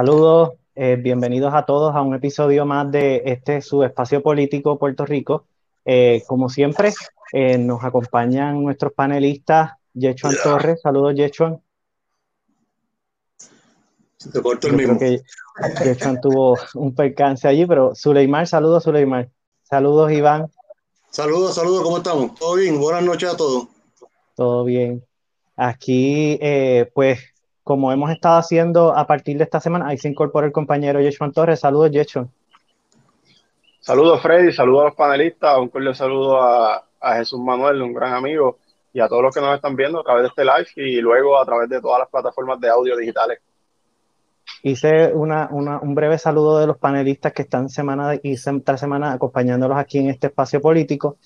Saludos, eh, bienvenidos a todos a un episodio más de este su espacio político Puerto Rico. Eh, como siempre, eh, nos acompañan nuestros panelistas, Yechuan Torres. Saludos, Yechuan. te corto el mismo. Yechuan tuvo un percance allí, pero Suleimar, saludos, Suleimar. Saludos, Iván. Saludos, saludos, ¿cómo estamos? ¿Todo bien? Buenas noches a todos. Todo bien. Aquí, pues, como hemos estado haciendo a partir de esta semana, ahí se incorpora el compañero Yeshon Torres. Saludos, Yeshon. Saludos, Freddy. Saludos a los panelistas. Un cordial saludo a, Jesús Manuel, un gran amigo, y a todos los que nos están viendo a través de este live y luego a través de todas las plataformas de audio digitales. Hice una, un breve saludo de los panelistas que están semana y tras semana acompañándolos aquí en este espacio político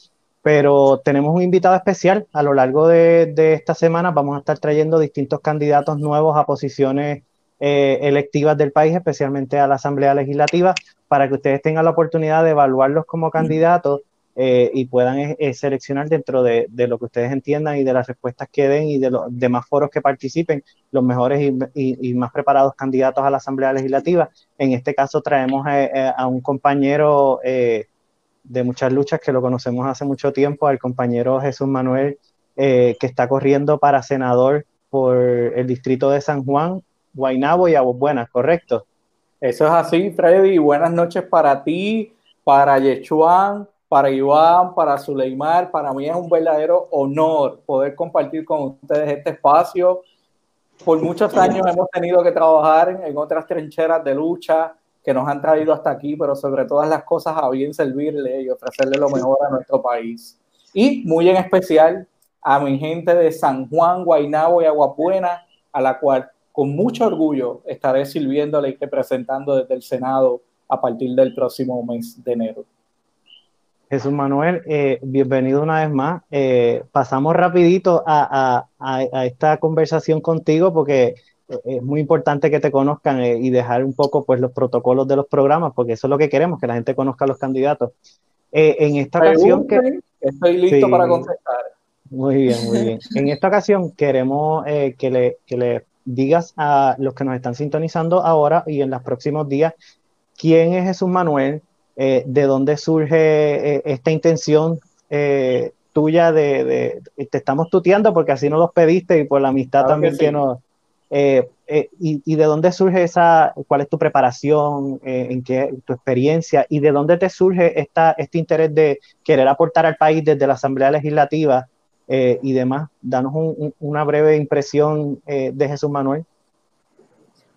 pero tenemos un invitado especial. A lo largo de, esta semana vamos a estar trayendo distintos candidatos nuevos a posiciones eh, electivas del país, especialmente a la Asamblea Legislativa, para que ustedes tengan la oportunidad de evaluarlos como candidatos eh, y puedan eh, seleccionar dentro de, lo que ustedes entiendan y de las respuestas que den y de los demás foros que participen, los mejores y, más preparados candidatos a la Asamblea Legislativa. En este caso traemos a un compañero de muchas luchas que lo conocemos hace mucho tiempo, al compañero Jesús Manuel, eh, que está corriendo para senador por el distrito de San Juan, Guaynabo y Aguas Buenas, ¿correcto? Eso es así, Freddy. Buenas noches para ti, para Yechuan, para Iván, para Suleimar. Para mí es un verdadero honor poder compartir con ustedes este espacio. Por muchos años hemos tenido que trabajar en otras trincheras de lucha, que nos han traído hasta aquí, pero sobre todas las cosas a bien servirle y ofrecerle lo mejor a nuestro país. Y muy en especial a mi gente de San Juan, Guaynabo y Aguapuena, a la cual con mucho orgullo estaré sirviéndole y representando desde el Senado a partir del próximo mes de enero. Jesús Manuel, eh, bienvenido una vez más. Eh, pasamos rapidito a, a, a, esta conversación contigo porque es muy importante que te conozcan eh, y dejar un poco pues los protocolos de los programas, porque eso es lo que queremos, que la gente conozca a los candidatos. Eh, en esta ocasión que... Estoy listo para contestar. Muy bien, muy bien. En esta ocasión queremos eh, que, le, que le digas a los que nos están sintonizando ahora y en los próximos días quién es Jesús Manuel, de dónde surge esta intención tuya de, te estamos tuteando porque así nos los pediste y por la amistad también que, nos, eh, eh, y, de dónde surge esa, cuál es tu preparación, eh, en qué tu experiencia y de dónde te surge esta, este interés de querer aportar al país desde la Asamblea Legislativa y demás? Danos una breve impresión de Jesús Manuel.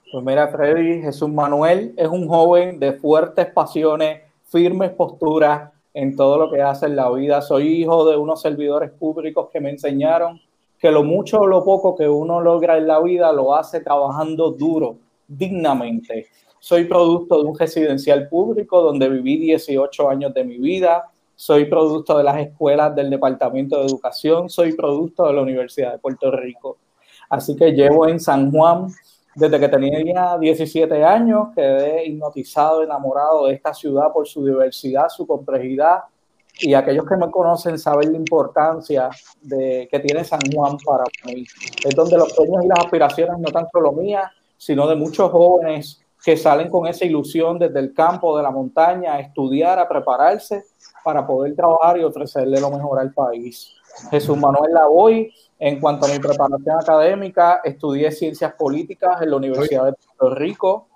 Pues mira, Freddy, Jesús Manuel es un joven de fuertes pasiones, firmes posturas en todo lo que hace en la vida. Soy hijo de unos servidores públicos que me enseñaron que lo mucho o lo poco que uno logra en la vida lo hace trabajando duro, dignamente. Soy producto de un residencial público donde viví 18 años de mi vida. Soy producto de las escuelas del Departamento de Educación. Soy producto de la Universidad de Puerto Rico. Así que llevo en San Juan desde que tenía 17 años. Quedé hipnotizado, enamorado de esta ciudad por su diversidad, su complejidad y aquellos que me conocen saben la importancia de, que tiene San Juan para mí. Es donde los sueños y las aspiraciones no tan solo mías, sino de muchos jóvenes que salen con esa ilusión desde el campo, de la montaña, a estudiar, a prepararse para poder trabajar y ofrecerle lo mejor al país. Jesús Manuel Lavoy, en cuanto a mi preparación académica, estudié ciencias políticas en la Universidad de Puerto Rico,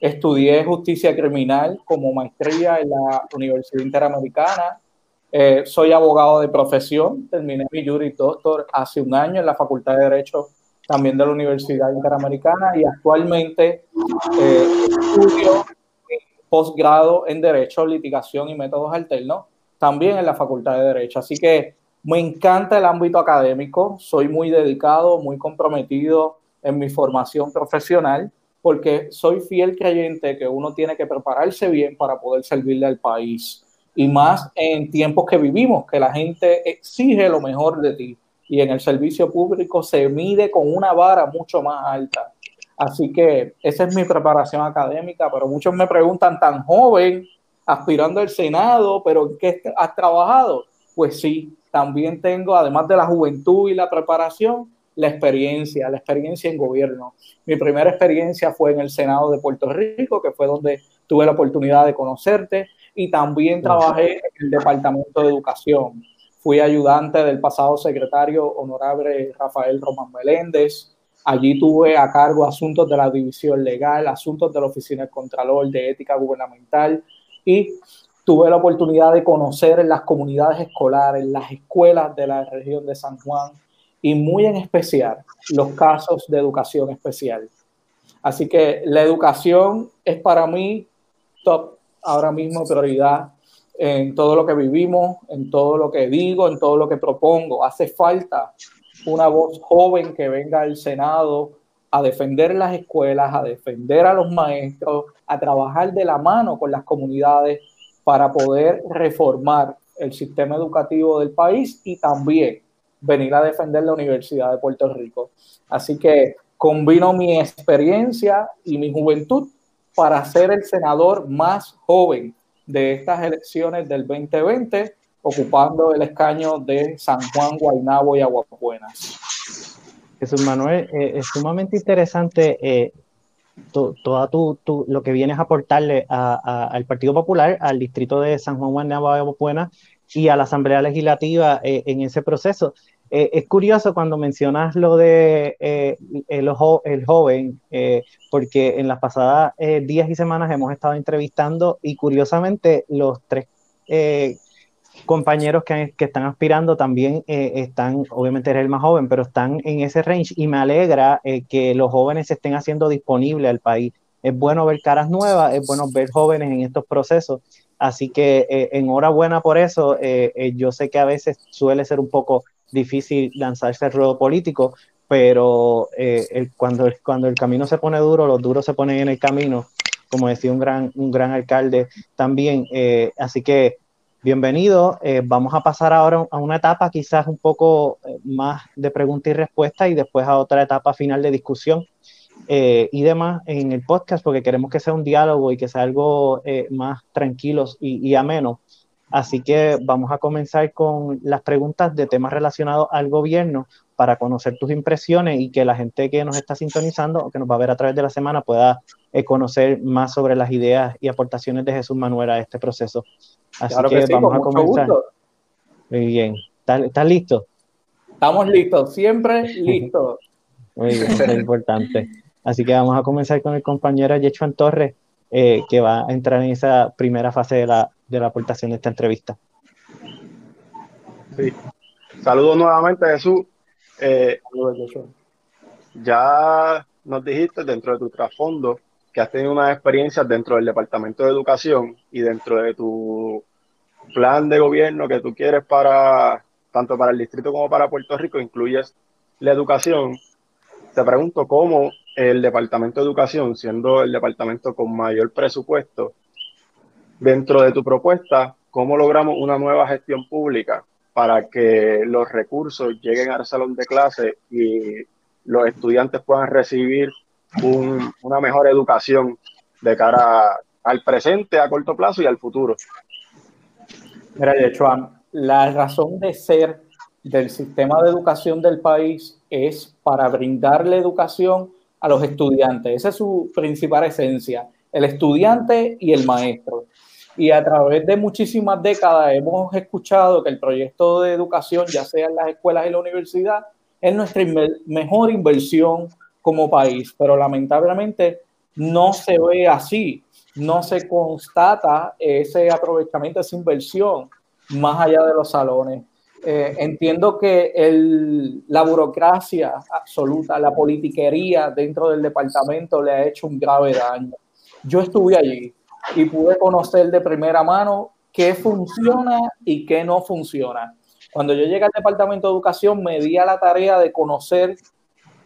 estudié justicia criminal como maestría en la Universidad Interamericana, eh, soy abogado de profesión, terminé mi Juris Doctor hace un año en la Facultad de Derecho también de la Universidad Interamericana y actualmente eh, estudio posgrado en Derecho, Litigación y Métodos Alternos, también en la Facultad de Derecho. Así que me encanta el ámbito académico, soy muy dedicado, muy comprometido en mi formación profesional, porque soy fiel creyente que uno tiene que prepararse bien para poder servirle al país y más en tiempos que vivimos, que la gente exige lo mejor de ti y en el servicio público se mide con una vara mucho más alta. Así que esa es mi preparación académica, pero muchos me preguntan, tan joven, aspirando al Senado, pero ¿en qué has trabajado? Pues sí, también tengo, además de la juventud y la preparación, la experiencia, la experiencia en gobierno. Mi primera experiencia fue en el Senado de Puerto Rico, que fue donde tuve la oportunidad de conocerte, y también trabajé en el Departamento de Educación. Fui ayudante del pasado secretario honorable Rafael Román Meléndez. Allí tuve a cargo asuntos de la división legal, asuntos de la Oficina del Contralor de Ética Gubernamental y tuve la oportunidad de conocer las comunidades escolares, las escuelas de la región de San Juan y muy en especial los casos de educación especial. Así que la educación es para mí top, ahora mismo prioridad en todo lo que vivimos, en todo lo que digo, en todo lo que propongo. Hace falta una voz joven que venga al Senado a defender las escuelas, a defender a los maestros, a trabajar de la mano con las comunidades para poder reformar el sistema educativo del país y también venir a defender la Universidad de Puerto Rico. Así que combino mi experiencia y mi juventud para ser el senador más joven de estas elecciones del 2020, ocupando el escaño de San Juan, Guaynabo y Aguapuenas. Jesús Manuel, eh, es sumamente interesante eh, toda tu, lo que vienes a aportarle al Partido Popular, al distrito de San Juan Guaynabo Buena y a la Asamblea Legislativa eh, en ese proceso. Eh, es curioso cuando mencionas lo de eh, el, joven, porque en las pasadas días y semanas hemos estado entrevistando y curiosamente los tres compañeros que, que, están aspirando también están, obviamente eres el más joven, pero están en ese range y me alegra que los jóvenes se estén haciendo disponibles al país. Es bueno ver caras nuevas, es bueno ver jóvenes en estos procesos. Así que enhorabuena por eso. yo sé que a veces suele ser un poco difícil lanzarse al ruedo político, pero el, cuando, cuando el camino se pone duro, los duros se ponen en el camino, como decía un gran, un gran alcalde también. así que bienvenido. Eh, vamos a pasar ahora a una etapa quizás un poco eh, más de pregunta y respuesta y después a otra etapa final de discusión eh, y demás en el podcast porque queremos que sea un diálogo y que sea algo más tranquilo y, y, ameno. Así que vamos a comenzar con las preguntas de temas relacionados al gobierno para conocer tus impresiones y que la gente que nos está sintonizando o que nos va a ver a través de la semana pueda conocer más sobre las ideas y aportaciones de Jesús Manuel a este proceso. Así que, vamos a comenzar. Muy bien. ¿Estás, listo? Estamos listos, siempre listos. Muy bien, es importante. Así que vamos a comenzar con el compañero Yechuan Torres, eh, que va a entrar en esa primera fase de la, de la aportación de esta entrevista. Sí. Saludos nuevamente, Jesús. Eh, ya nos dijiste dentro de tu trasfondo que has tenido unas experiencias dentro del Departamento de Educación y dentro de tu plan de gobierno que tú quieres para tanto para el distrito como para Puerto Rico, incluyes la educación. Te pregunto cómo el Departamento de Educación, siendo el departamento con mayor presupuesto, dentro de tu propuesta, ¿cómo logramos una nueva gestión pública para que los recursos lleguen al salón de clase y los estudiantes puedan recibir una mejor educación de cara al presente, a corto plazo y al futuro. Mira, Yechuan, la razón de ser del sistema de educación del país es para brindarle educación a los estudiantes. Esa es su principal esencia, el estudiante y el maestro. Y a través de muchísimas décadas hemos escuchado que el proyecto de educación, ya sea en las escuelas y la universidad, es nuestra mejor inversión como país, pero lamentablemente no se ve así, no se constata ese aprovechamiento, esa inversión más allá de los salones. Eh, entiendo que el, la burocracia absoluta, la politiquería dentro del departamento le ha hecho un grave daño. Yo estuve allí y pude conocer de primera mano qué funciona y qué no funciona. Cuando yo llegué al departamento de educación me di a la tarea de conocer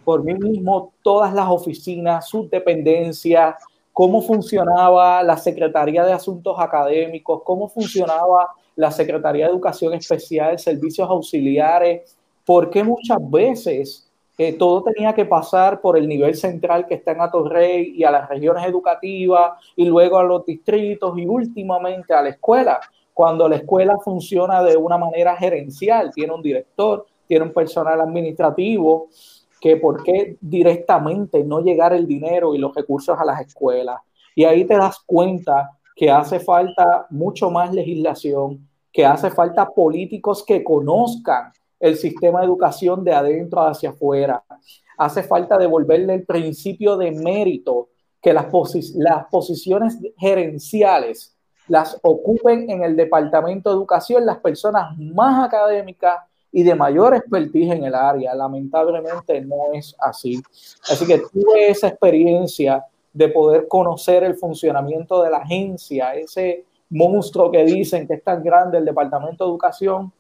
por mí mismo todas las oficinas, sus dependencias, cómo funcionaba la Secretaría de Asuntos Académicos, cómo funcionaba la Secretaría de Educación Especial, servicios auxiliares, porque muchas veces eh, todo tenía que pasar por el nivel central que está en Atorrey y a las regiones educativas y luego a los distritos y últimamente a la escuela, cuando la escuela funciona de una manera gerencial, tiene un director, tiene un personal administrativo que por qué directamente no llegar el dinero y los recursos a las escuelas. Y ahí te das cuenta que hace falta mucho más legislación, que hace falta políticos que conozcan el sistema de educación de adentro hacia afuera. Hace falta devolverle el principio de mérito, que las, posiciones gerenciales las ocupen en el Departamento de Educación las personas más académicas y de mayor expertise en el área. Lamentablemente no es así. Así que tuve esa experiencia de poder conocer el funcionamiento de la agencia, ese monstruo que dicen que es tan grande el Departamento de Educación,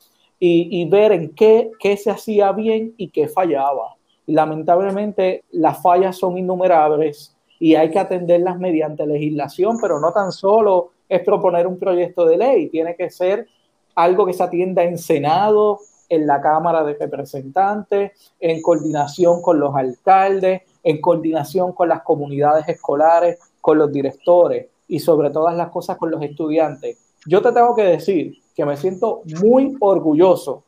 y, ver en qué, qué, se hacía bien y qué fallaba. Lamentablemente las fallas son innumerables y hay que atenderlas mediante legislación, pero no tan solo es proponer un proyecto de ley, tiene que ser algo que se atienda en Senado, en la Cámara de Representantes, en coordinación con los alcaldes, en coordinación con las comunidades escolares, con los directores y sobre todas las cosas con los estudiantes. Yo te tengo que decir que me siento muy orgulloso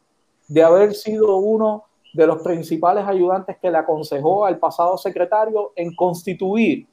de haber sido uno de los principales ayudantes que le aconsejó al pasado secretario en constituir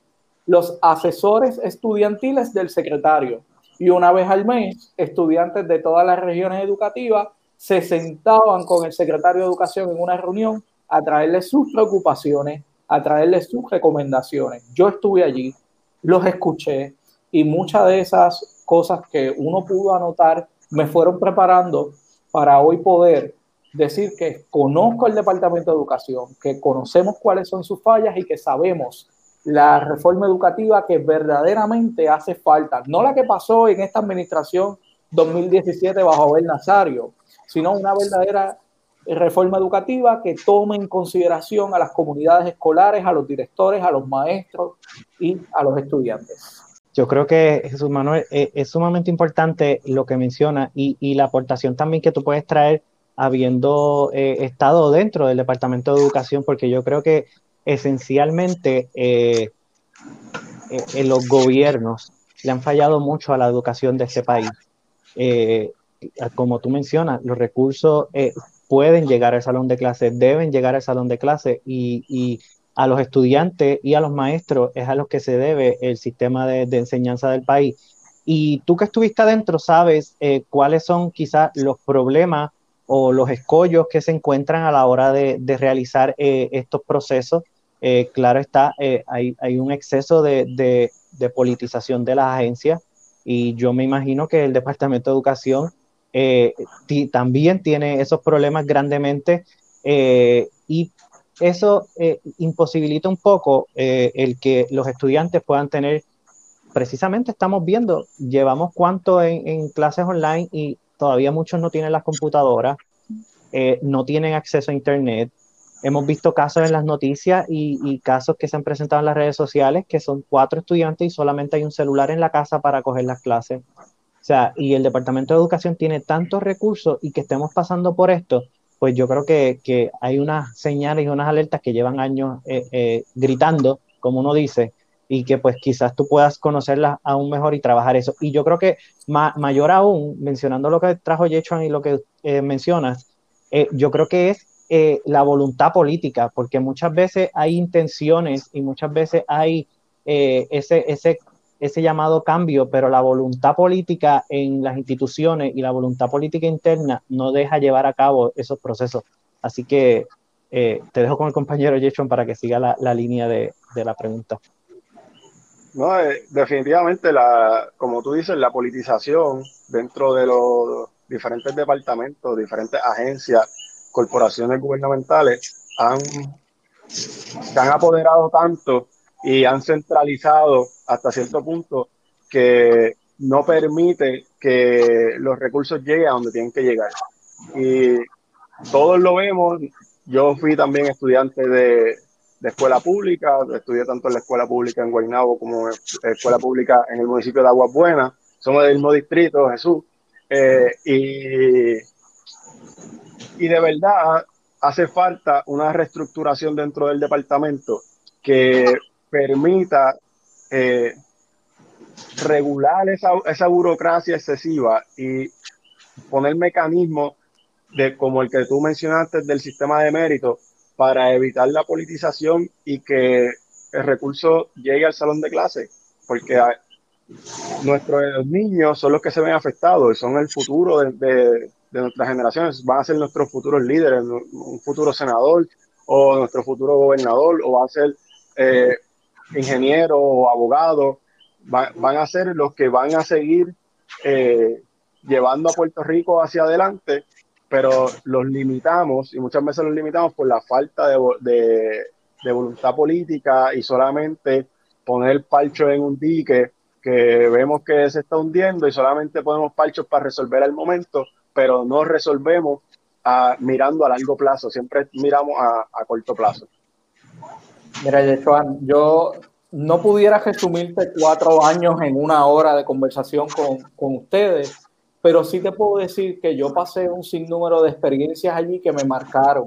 los asesores estudiantiles del secretario. Y una vez al mes, estudiantes de todas las regiones educativas se sentaban con el secretario de Educación en una reunión a traerle sus preocupaciones, a traerle sus recomendaciones. Yo estuve allí, los escuché y muchas de esas cosas que uno pudo anotar me fueron preparando para hoy poder decir que conozco el Departamento de Educación, que conocemos cuáles son sus fallas y que sabemos la reforma educativa que verdaderamente hace falta, no la que pasó en esta administración 2017 bajo Abel Nazario, sino una verdadera reforma educativa que tome en consideración a las comunidades escolares, a los directores, a los maestros y a los estudiantes. Yo creo que Jesús Manuel eh, es, sumamente importante lo que menciona y, la aportación también que tú puedes traer habiendo eh, estado dentro del Departamento de Educación, porque yo creo que esencialmente eh, en los gobiernos le han fallado mucho a la educación de este país. Como tú mencionas, los recursos eh, pueden llegar al salón de clase, deben llegar al salón de clase y, a los estudiantes y a los maestros es a los que se debe el sistema de, enseñanza del país. Y tú que estuviste adentro sabes eh, cuáles son quizás los problemas o los escollos que se encuentran a la hora de, realizar eh, estos procesos. claro está, hay, hay, un exceso de, de politización de las agencias y yo me imagino que el Departamento de Educación eh, también tiene esos problemas grandemente eh, y eso eh, imposibilita un poco el que los estudiantes puedan tener, precisamente estamos viendo, llevamos cuánto en, clases online y todavía muchos no tienen las computadoras, no tienen acceso a Internet. Hemos visto casos en las noticias y, y, casos que se han presentado en las redes sociales que son cuatro estudiantes y solamente hay un celular en la casa para coger las clases. O sea, y el Departamento de Educación tiene tantos recursos y que estemos pasando por esto, pues yo creo que, que hay unas señales y unas alertas que llevan años eh, eh, gritando, como uno dice, y que pues quizás tú puedas conocerlas aún mejor y trabajar eso. Y yo creo que mayor aún, mencionando lo que trajo Yechuan y lo que eh, mencionas, yo creo que es la voluntad política, porque muchas veces hay intenciones y muchas veces hay ese, ese ese llamado cambio, pero la voluntad política en las instituciones y la voluntad política interna no deja llevar a cabo esos procesos. Así que eh, te dejo con el compañero Jason para que siga la, línea de, la pregunta. No, eh, definitivamente, la, como tú dices, la politización dentro de los diferentes departamentos, diferentes agencias, corporaciones gubernamentales, han, se han apoderado tanto y han centralizado hasta cierto punto que no permite que los recursos lleguen a donde tienen que llegar. Y todos lo vemos. Yo fui también estudiante de, escuela pública, estudié tanto en la escuela pública en Guaynabo como en la escuela pública en el municipio de Aguas Buenas. Somos del mismo distrito, Jesús. Eh, y, y de verdad hace falta una reestructuración dentro del departamento que permita eh, regular esa, esa, burocracia excesiva y poner mecanismos de, como el que tú mencionaste del sistema de mérito para evitar la politización y que el recurso llegue al salón de clase, porque nuestros niños son los que se ven afectados son el futuro de, de, nuestras generaciones, van a ser nuestros futuros líderes, un futuro senador o nuestro futuro gobernador o va a ser eh, ingeniero o abogado, van a ser los que van a seguir eh, llevando a Puerto Rico hacia adelante, pero los limitamos y muchas veces los limitamos por la falta de, de voluntad política y solamente poner parcho en un dique que vemos que se está hundiendo y solamente ponemos parchos para resolver el momento, pero no resolvemos a, mirando a largo plazo, siempre miramos a, a corto plazo. Mira, Yechuan, yo no pudiera resumirte cuatro años en una hora de conversación con, con, ustedes, pero sí te puedo decir que yo pasé un sinnúmero de experiencias allí que me marcaron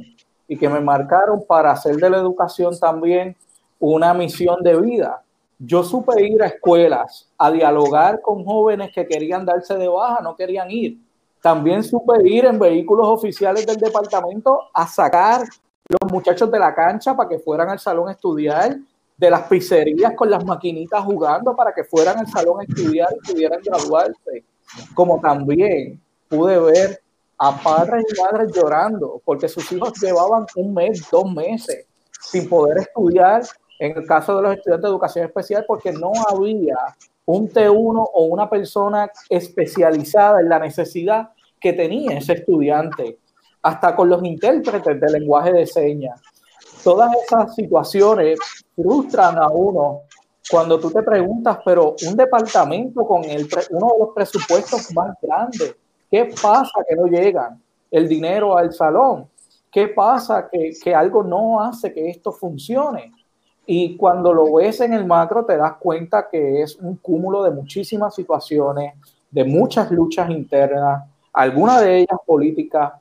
y que me marcaron para hacer de la educación también una misión de vida. Yo supe ir a escuelas a dialogar con jóvenes que querían darse de baja, no querían ir. También supe ir en vehículos oficiales del departamento a sacar los muchachos de la cancha para que fueran al salón a estudiar, de las pizzerías con las maquinitas jugando para que fueran al salón a estudiar y pudieran graduarse. Como también pude ver a padres y madres llorando porque sus hijos llevaban un mes, dos meses sin poder estudiar, en el caso de los estudiantes de educación especial, porque no había un T1 o una persona especializada en la necesidad que tenía ese estudiante, hasta con los intérpretes de lenguaje de señas. Todas esas situaciones frustran a uno cuando tú te preguntas, pero un departamento con el, uno de los presupuestos más grandes, ¿Qué pasa que no llegan el dinero al salón? ¿Qué pasa que, que algo no hace que esto funcione? Y cuando lo ves en el macro te das cuenta que es un cúmulo de muchísimas situaciones, de muchas luchas internas, algunas de ellas políticas,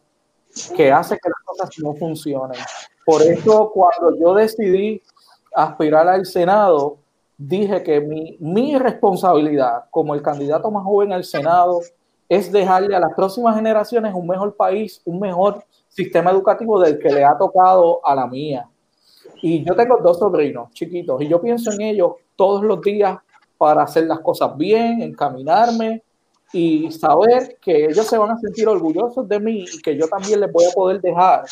que hace que las cosas no funcionen. Por eso cuando yo decidí aspirar al Senado, dije que mi, mi responsabilidad como el candidato más joven al Senado es dejarle a las próximas generaciones un mejor país, un mejor sistema educativo del que le ha tocado a la mía. Y yo tengo dos sobrinos chiquitos y yo pienso en ellos todos los días para hacer las cosas bien, encaminarme y saber que ellos se van a sentir orgullosos de mí y que yo también les voy a poder dejar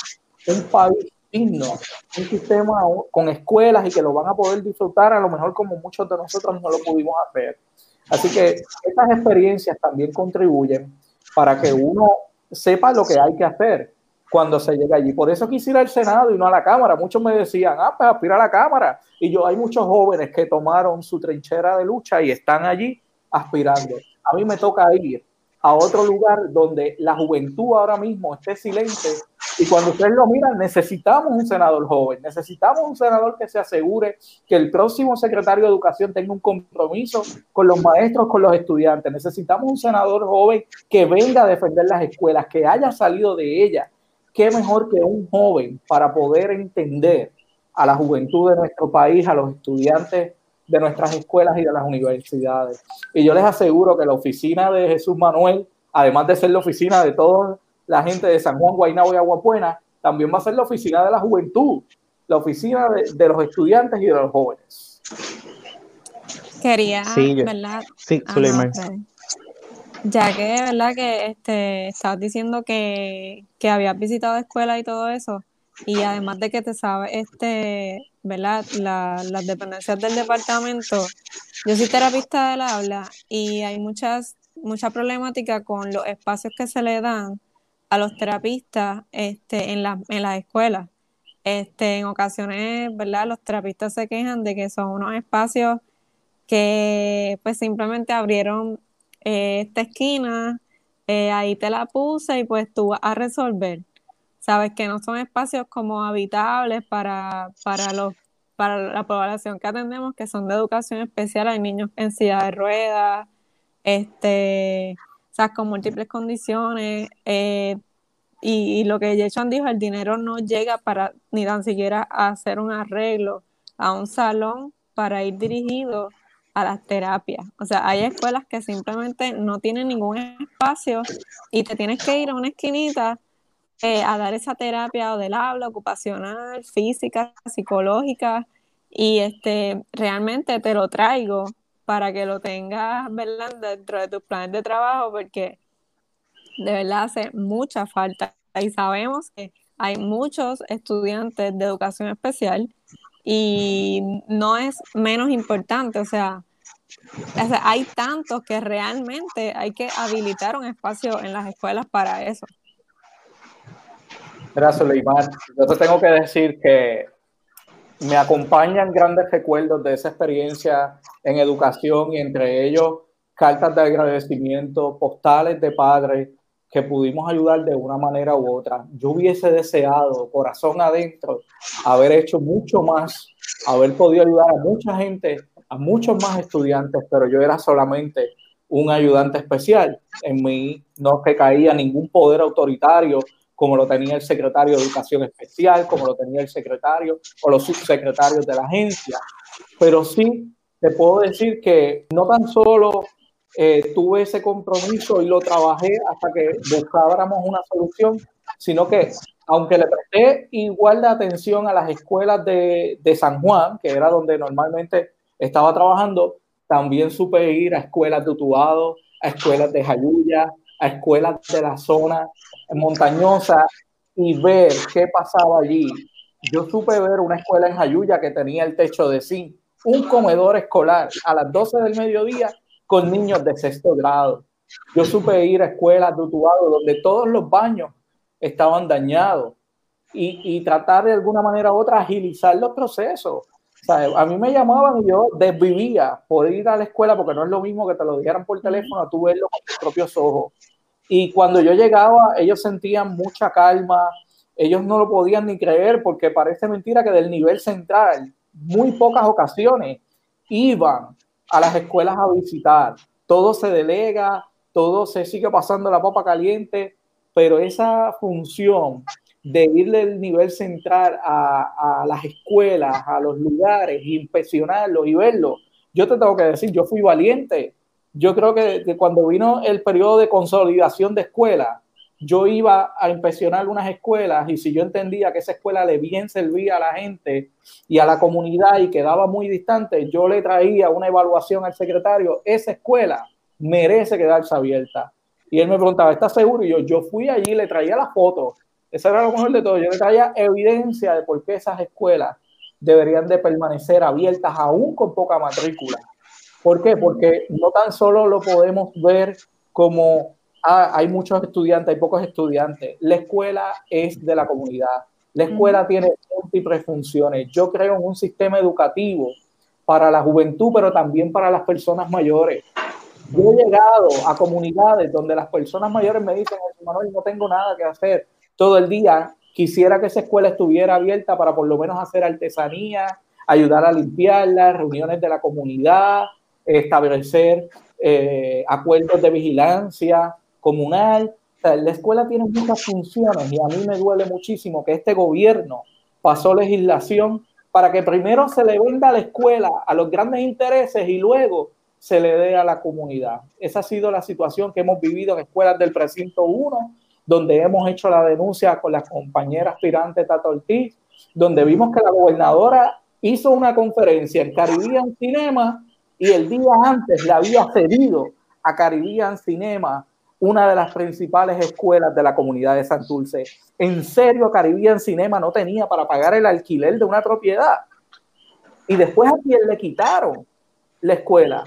un país digno, un sistema con escuelas y que lo van a poder disfrutar a lo mejor como muchos de nosotros no lo pudimos hacer. Así que estas experiencias también contribuyen para que uno sepa lo que hay que hacer cuando se llega allí. Por eso quisiera al Senado y no a la Cámara. Muchos me decían, ah, pues aspira a la Cámara. Y yo, hay muchos jóvenes que tomaron su trinchera de lucha y están allí aspirando. A mí me toca ir a otro lugar donde la juventud ahora mismo esté silente y cuando ustedes lo miran, necesitamos un senador joven, necesitamos un senador que se asegure que el próximo secretario de Educación tenga un compromiso con los maestros, con los estudiantes. Necesitamos un senador joven que venga a defender las escuelas, que haya salido de ellas. ¿Qué mejor que un joven para poder entender a la juventud de nuestro país, a los estudiantes de nuestras escuelas y de las universidades? Y yo les aseguro que la oficina de Jesús Manuel, además de ser la oficina de todos la gente de San Juan, Guaynabo y Aguapuena, también va a ser la oficina de la juventud, la oficina de, los estudiantes y de los jóvenes. Quería, ¿verdad? Sí, ah, ya que, ¿verdad? Que este, estabas diciendo que, que habías visitado escuelas y todo eso, y además de que te sabes, este, ¿verdad? las dependencias del departamento, yo soy terapista del habla y hay muchas, mucha problemática con los espacios que se le dan a los terapistas este, en, en las escuelas. Este, en ocasiones, ¿verdad? Los terapistas se quejan de que son unos espacios que pues simplemente abrieron eh, esta esquina, eh, ahí te la puse y pues tú vas a resolver. Sabes que no son espacios como habitables para, para, los, para la población que atendemos, que son de educación especial, hay niños en silla de ruedas, este, o con múltiples condiciones. Eh, y, lo que Jason dijo, el dinero no llega para ni tan siquiera hacer un arreglo a un salón para ir dirigido a las terapias. O sea, hay escuelas que simplemente no tienen ningún espacio y te tienes que ir a una esquinita eh, a dar esa terapia o del habla ocupacional, física, psicológica, y este, realmente te lo traigo para que lo tengas dentro de tus planes de trabajo, porque de verdad hace mucha falta. Y sabemos que hay muchos estudiantes de educación especial y no es menos importante, o sea, hay tantos que realmente hay que habilitar un espacio en las escuelas para eso. Gracias, Leymar. Yo te tengo que decir que me acompañan grandes recuerdos de esa experiencia en educación y entre ellos cartas de agradecimiento, postales de padres que pudimos ayudar de una manera u otra. Yo hubiese deseado, corazón adentro, haber hecho mucho más, haber podido ayudar a mucha gente, a muchos más estudiantes, pero yo era solamente un ayudante especial. En mí no caía ningún poder autoritario como lo tenía el secretario de Educación Especial, como lo tenía el secretario o los subsecretarios de la agencia. Pero sí te puedo decir que no tan solo eh, tuve ese compromiso y lo trabajé hasta que buscáramos una solución, sino que aunque le presté igual de atención a las escuelas de, de San Juan, que era donde normalmente estaba trabajando, también supe ir a escuelas de Utuado, a escuelas de Jayuya, a escuelas de la zona montañosa y ver qué pasaba allí. Yo supe ver una escuela en Jayuya que tenía el techo de zinc, un comedor escolar a las 12 del mediodía con niños de sexto grado. Yo supe ir a escuelas de Utuado donde todos los baños estaban dañados y, y tratar de alguna manera u otra agilizar los procesos. a mí me llamaban y yo desvivía por ir a la escuela porque no es lo mismo que te lo dijeran por teléfono, tú verlo con tus propios ojos. Y cuando yo llegaba, ellos sentían mucha calma, ellos no lo podían ni creer porque parece mentira que del nivel central, muy pocas ocasiones, iban a las escuelas a visitar. Todo se delega, todo se sigue pasando la papa caliente, pero esa función de ir del nivel central a, las escuelas, a los lugares, inspeccionarlos y verlos, yo te tengo que decir, yo fui valiente. Yo creo que, cuando vino el periodo de consolidación de escuelas, yo iba a inspeccionar unas escuelas y si yo entendía que esa escuela le bien servía a la gente y a la comunidad y quedaba muy distante, yo le traía una evaluación al secretario, esa escuela merece quedarse abierta. Y él me preguntaba, ¿estás seguro? Y yo, yo fui allí, le traía la foto. Eso era lo mejor de todo. Yo le traía evidencia de por qué esas escuelas deberían de permanecer abiertas aún con poca matrícula. ¿Por qué? Porque no tan solo lo podemos ver como Ah, hay muchos estudiantes, hay pocos estudiantes. La escuela es de la comunidad. La escuela tiene múltiples funciones. Yo creo en un sistema educativo para la juventud, pero también para las personas mayores. Yo he llegado a comunidades donde las personas mayores me dicen, Manuel, no tengo nada que hacer todo el día. Quisiera que esa escuela estuviera abierta para por lo menos hacer artesanía, ayudar a limpiarla, reuniones de la comunidad, establecer eh, acuerdos de vigilancia, comunal. la escuela tiene muchas funciones y a mí me duele muchísimo que este gobierno pasó legislación para que primero se le venda a la escuela a los grandes intereses y luego se le dé a la comunidad. Esa ha sido la situación que hemos vivido en escuelas del precinto 1, donde hemos hecho la denuncia con la compañera aspirante Ortiz, donde vimos que la gobernadora hizo una conferencia en Caribbean Cinema y el día antes le había cedido a Caribbean Cinema una de las principales escuelas de la comunidad de Santurce. En serio, Caribbean Cinema no tenía para pagar el alquiler de una propiedad. Y después a quien le quitaron la escuela,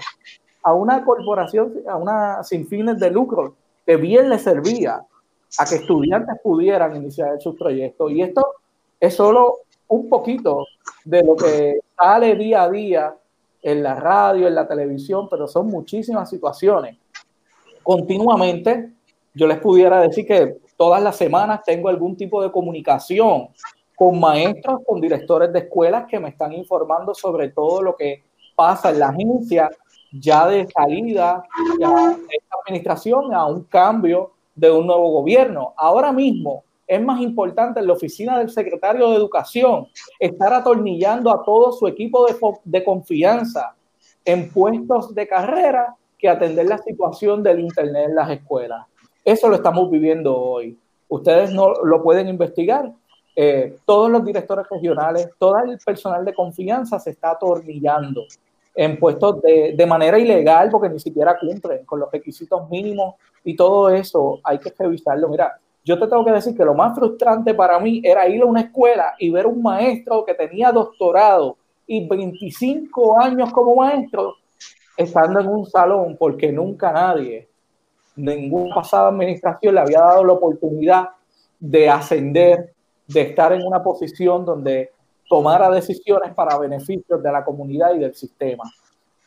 a una corporación, a una sin fines de lucro, que bien le servía a que estudiantes pudieran iniciar sus proyectos. Y esto es solo un poquito de lo que sale día a día en la radio, en la televisión, pero son muchísimas situaciones continuamente, yo les pudiera decir que todas las semanas tengo algún tipo de comunicación con maestros, con directores de escuelas que me están informando sobre todo lo que pasa en la agencia ya de salida ya de esta administración a un cambio de un nuevo gobierno. Ahora mismo es más importante en la oficina del secretario de Educación estar atornillando a todo su equipo de, confianza en puestos de carrera que atender la situación del Internet en las escuelas. Eso lo estamos viviendo hoy. Ustedes no lo pueden investigar. Eh, todos los directores regionales, todo el personal de confianza se está atornillando en puestos de, de, manera ilegal porque ni siquiera cumplen con los requisitos mínimos y todo eso hay que revisarlo. Mira, yo te tengo que decir que lo más frustrante para mí era ir a una escuela y ver un maestro que tenía doctorado y 25 años como maestro estando en un salón porque nunca nadie, ninguna pasada administración le había dado la oportunidad de ascender, de estar en una posición donde tomara decisiones para beneficios de la comunidad y del sistema.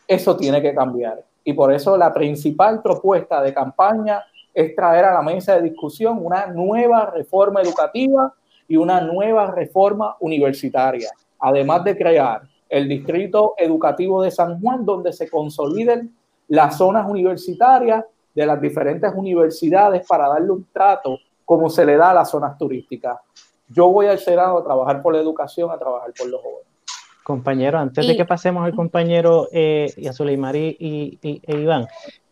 Eso tiene que cambiar. Y por eso la principal propuesta de campaña es traer a la mesa de discusión una nueva reforma educativa y una nueva reforma universitaria, además de crear el Distrito Educativo de San Juan, donde se consoliden las zonas universitarias de las diferentes universidades para darle un trato como se le da a las zonas turísticas. Yo voy al Senado a trabajar por la educación, a trabajar por los jóvenes. Compañero, antes de que pasemos al compañero eh, y a Suleimari y, y, e Iván,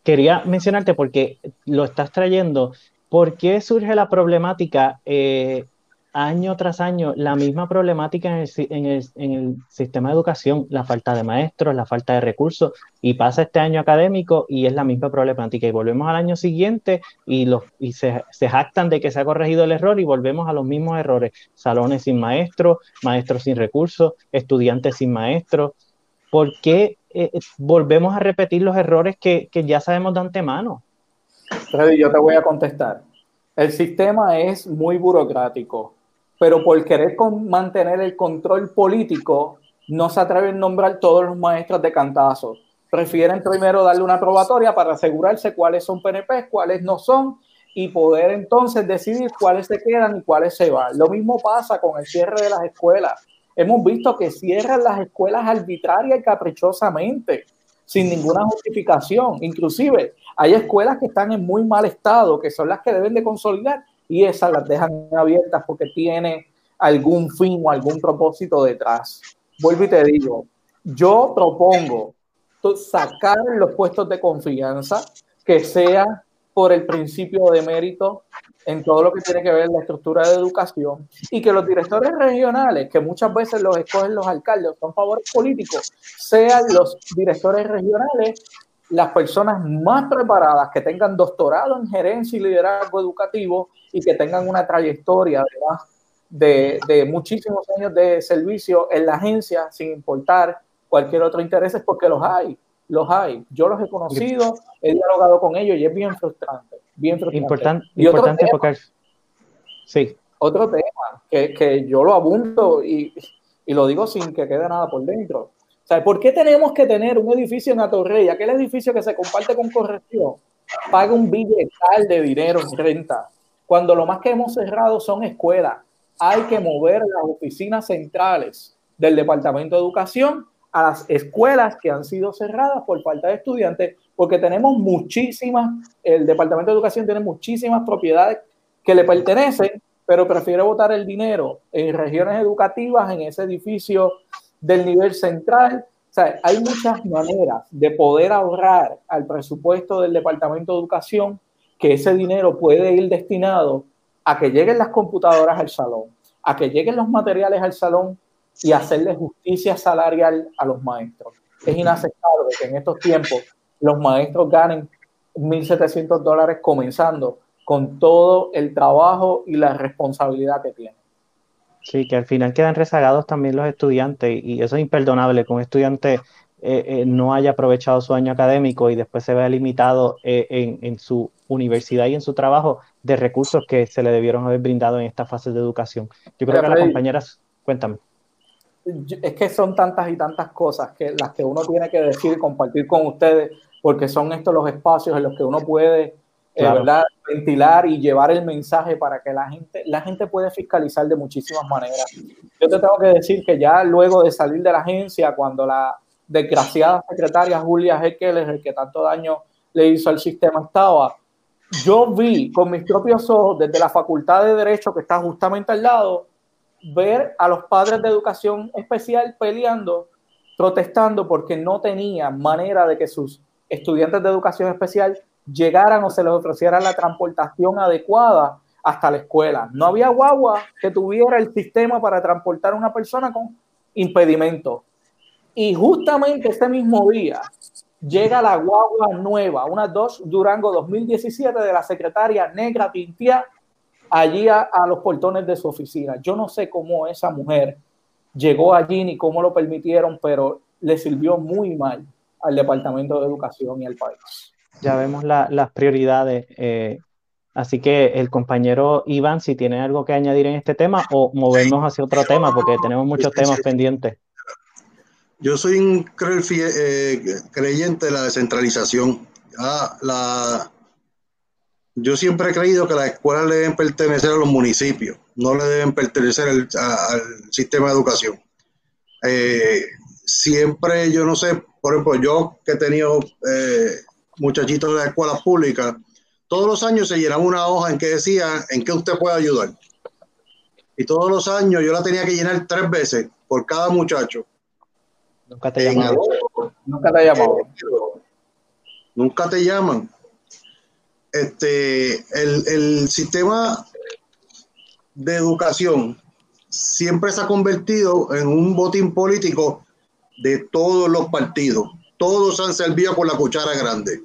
quería mencionarte porque lo estás trayendo. ¿Por qué surge la problemática eh, año tras año la misma problemática en el, sistema de educación, la falta de maestros, la falta de recursos, y pasa este año académico y es la misma problemática. Y volvemos al año siguiente y se, se jactan de que se ha corregido el error y volvemos a los mismos errores. Salones sin maestros, maestros sin recursos, estudiantes sin maestros. ¿Por qué eh, volvemos a repetir los errores que, que ya sabemos de antemano? Freddy, yo te voy a contestar. El sistema es muy burocrático pero por querer mantener el control político, no se atreven a nombrar todos los maestros de cantazo. Prefieren primero darle una probatoria para asegurarse cuáles son PNP, cuáles no son, y poder entonces decidir cuáles se quedan y cuáles se van. Lo mismo pasa con el cierre de las escuelas. Hemos visto que cierran las escuelas arbitraria y caprichosamente, sin ninguna justificación. Inclusive hay escuelas que están en muy mal estado, que son las que deben de consolidar y esas las dejan abiertas porque tiene algún fin o algún propósito detrás. Vuelvo y te digo, yo propongo sacar los puestos de confianza que sea por el principio de mérito en todo lo que tiene que ver la estructura de educación y que los directores regionales, que muchas veces los escogen los alcaldes, son favores políticos, sean los directores regionales las personas más preparadas que tengan doctorado en gerencia y liderazgo educativo y que tengan una trayectoria además de, de muchísimos años de servicio en la agencia sin importar cualquier otro interés, porque los hay, los hay. Yo los he conocido, he dialogado con ellos y es bien frustrante, bien frustrante. Importante, y importante tema, Sí. Otro tema que, que yo lo abundo y, y lo digo sin que quede nada por dentro o sea, ¿por qué tenemos que tener un edificio en Atorrey, aquel edificio que se comparte con corrección, paga un billetal de dinero en renta, cuando lo más que hemos cerrado son escuelas? Hay que mover las oficinas centrales del Departamento de Educación a las escuelas que han sido cerradas por falta de estudiantes, porque tenemos muchísimas, el Departamento de Educación tiene muchísimas propiedades que le pertenecen, pero prefiere botar el dinero en regiones educativas, en ese edificio del nivel central. O sea, hay muchas maneras de poder ahorrar al presupuesto del Departamento de Educación que ese dinero puede ir destinado a que lleguen las computadoras al salón, a que lleguen los materiales al salón y hacerle justicia salarial a los maestros. Es inaceptable que en estos tiempos los maestros ganen 1.700 dólares comenzando con todo el trabajo y la responsabilidad que tienen. Sí, que al final quedan rezagados también los estudiantes y eso es imperdonable que un estudiante eh, eh, no haya aprovechado su año académico y después se vea limitado eh, en, en, su universidad y en su trabajo de recursos que se le debieron haber brindado en esta fase de educación. Yo creo que las compañeras, cuéntame. Es que son tantas y tantas cosas que las que uno tiene que decir y compartir con ustedes, porque son estos los espacios en los que uno puede claro. ¿verdad? ventilar y llevar el mensaje para que la gente, la gente puede fiscalizar de muchísimas maneras. Yo te tengo que decir que ya luego de salir de la agencia, cuando la desgraciada secretaria Julia Hekeles, el que tanto daño le hizo al sistema, estaba, yo vi con mis propios ojos desde la Facultad de Derecho que está justamente al lado, ver a los padres de educación especial peleando, protestando porque no tenían manera de que sus estudiantes de educación especial llegaran o se les ofreciera la transportación adecuada hasta la escuela. No había guagua que tuviera el sistema para transportar a una persona con impedimento. Y justamente este mismo día llega la guagua nueva, una dos Durango 2017 de la secretaria Negra Tintia allí a, los portones de su oficina. Yo no sé cómo esa mujer llegó allí ni cómo lo permitieron, pero le sirvió muy mal al Departamento de Educación y al país. Ya vemos las prioridades. Eh, así que el compañero Iván, si tiene algo que añadir en este tema o movernos hacia otro tema, porque tenemos muchos temas pendientes. Yo soy un eh, creyente de la descentralización. Ah, la, yo siempre he creído que las escuelas deben pertenecer a los municipios, no le deben pertenecer al, sistema de educación. Eh, siempre, yo no sé, por ejemplo, yo que he tenido eh, muchachitos de las escuelas públicas, todos los años se llenaba una hoja en que decía en qué usted puede ayudar. Y todos los años yo la tenía que llenar tres veces por cada muchacho. Nunca te llaman. Nunca te llaman. Nunca te llaman este, el, sistema de educación siempre se ha convertido en un botín político de todos los partidos. Todos han servido con la cuchara grande.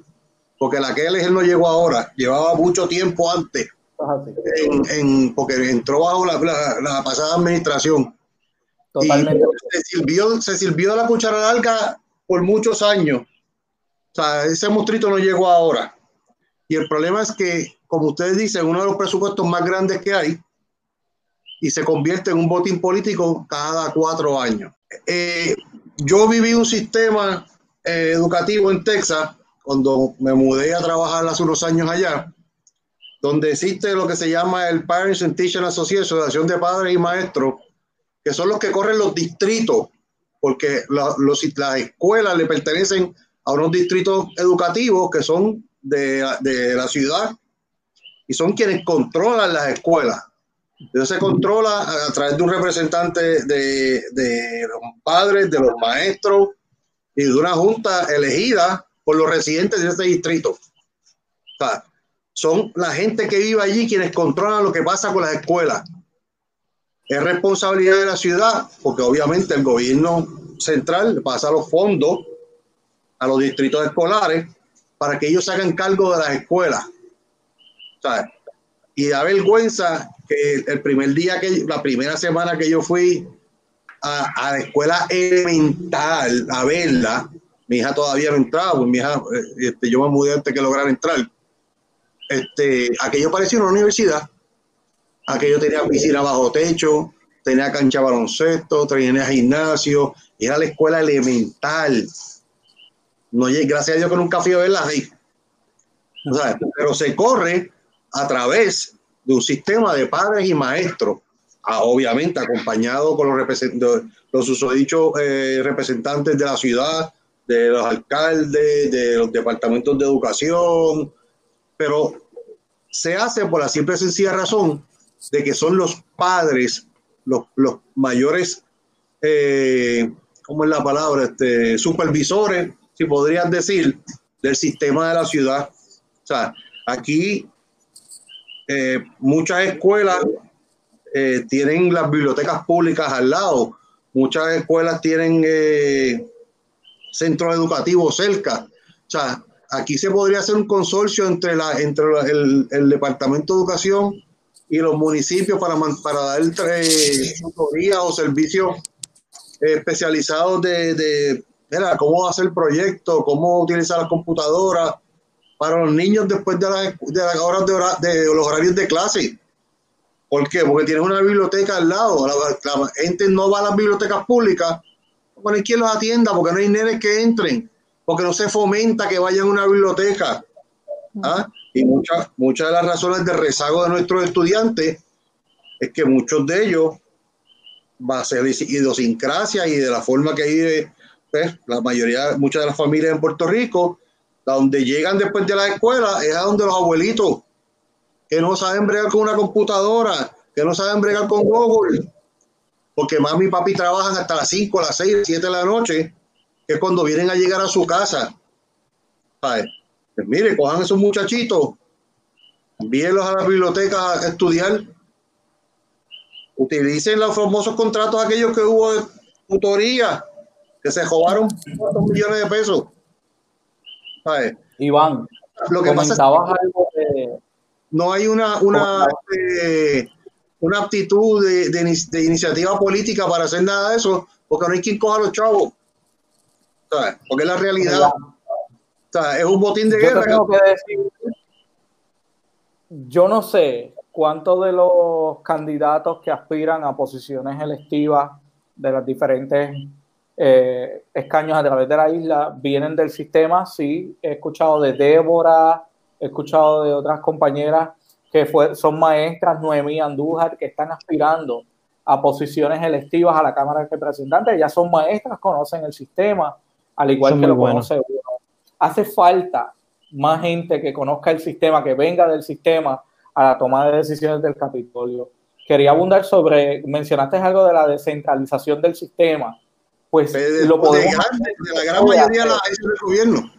Porque la que él no llegó ahora, llevaba mucho tiempo antes, en, porque entró bajo la, pasada administración. Totalmente. se sirvió, se sirvió de la cuchara larga por muchos años. O sea, ese monstruito no llegó ahora. Y el problema es que, como ustedes dicen, uno de los presupuestos más grandes que hay y se convierte en un botín político cada cuatro años. Eh, yo viví un sistema eh, educativo en Texas cuando me mudé a trabajar hace unos años allá, donde existe lo que se llama el Parents and Teachers Association, Asociación de Padres y Maestros, que son los que corren los distritos, porque los, las escuelas le pertenecen a unos distritos educativos que son de, la ciudad y son quienes controlan las escuelas. Se controla a, través de un representante de, los padres, de los maestros y de una junta elegida por los residentes de ese distrito. Son la gente que vive allí quienes controlan lo que pasa con las escuelas. Es responsabilidad de la ciudad, porque obviamente el gobierno central pasa los fondos a los distritos escolares para que ellos hagan cargo de las escuelas. Y da vergüenza que el primer día que, la primera semana que yo fui a, la escuela elemental a verla, mi hija todavía no entraba, pues mi hija, eh, este, yo me mudé antes que lograr entrar. Este, aquello parecía una universidad. Aquello tenía piscina bajo techo, tenía cancha baloncesto, tenía gimnasio, era la escuela elemental. No, gracias a Dios que nunca fui a verla ahí. pero se corre a través de un sistema de padres y maestros, obviamente acompañado con los, los susodichos eh, representantes de la ciudad, de los alcaldes, de los departamentos de educación, pero se hace por la simple y sencilla razón de que son los padres, los, mayores, eh, ¿cómo es la palabra? Este, supervisores si podrían decir, del sistema de la ciudad. O sea, aquí eh, muchas escuelas eh, tienen las bibliotecas públicas al lado, muchas escuelas tienen eh, centros educativos cerca. O sea, aquí se podría hacer un consorcio entre, la, entre el, Departamento de Educación y los municipios para, para dar eh, o servicios especializados de cómo hacer el proyecto, cómo utilizar las computadoras para los niños después de, las horas de, los horarios de clase. ¿Por qué? Porque tienes una biblioteca al lado. La, gente no va a las bibliotecas públicas. Bueno, ¿y quién los atienda? Porque no hay nenes que entren. Porque no se fomenta que vayan a una biblioteca. ¿Ah? Y muchas muchas de las razones de rezago de nuestros estudiantes es que muchos de ellos va a ser idiosincrasia y de la forma que vive la mayoría, muchas de las familias en Puerto Rico, donde llegan después de la escuela, es a donde los abuelitos, que no saben bregar con una computadora, que no saben bregar con Google, porque mami y papi trabajan hasta las 5, las 6, 7 de la noche, que es cuando vienen a llegar a su casa. Pues mire, cojan esos muchachitos envíenlos a la biblioteca a estudiar. Utilicen los famosos contratos aquellos que hubo de tutoría, que se robaron millones de pesos. Iván, lo que pasa es de... no hay una, una, este, una aptitud de, de, iniciativa política para hacer nada de eso, porque no hay quien coja a los chavos. Porque es la realidad. es un botín de guerra. yo no sé cuántos de los candidatos que aspiran a posiciones electivas de las diferentes eh, escaños a través de la isla vienen del sistema. Sí, he escuchado de Débora, he escuchado de otras compañeras que fue, son maestras, Noemí Andújar, que están aspirando a posiciones electivas a la Cámara de Representantes. Ellas son maestras, conocen el sistema, al igual que lo conoce uno. Hace falta más gente que conozca el sistema, que venga del sistema a la toma de decisiones del Capitolio. Quería abundar sobre, mencionaste algo de la descentralización del sistema pues lo podemos de, la gran mayoría la del gobierno.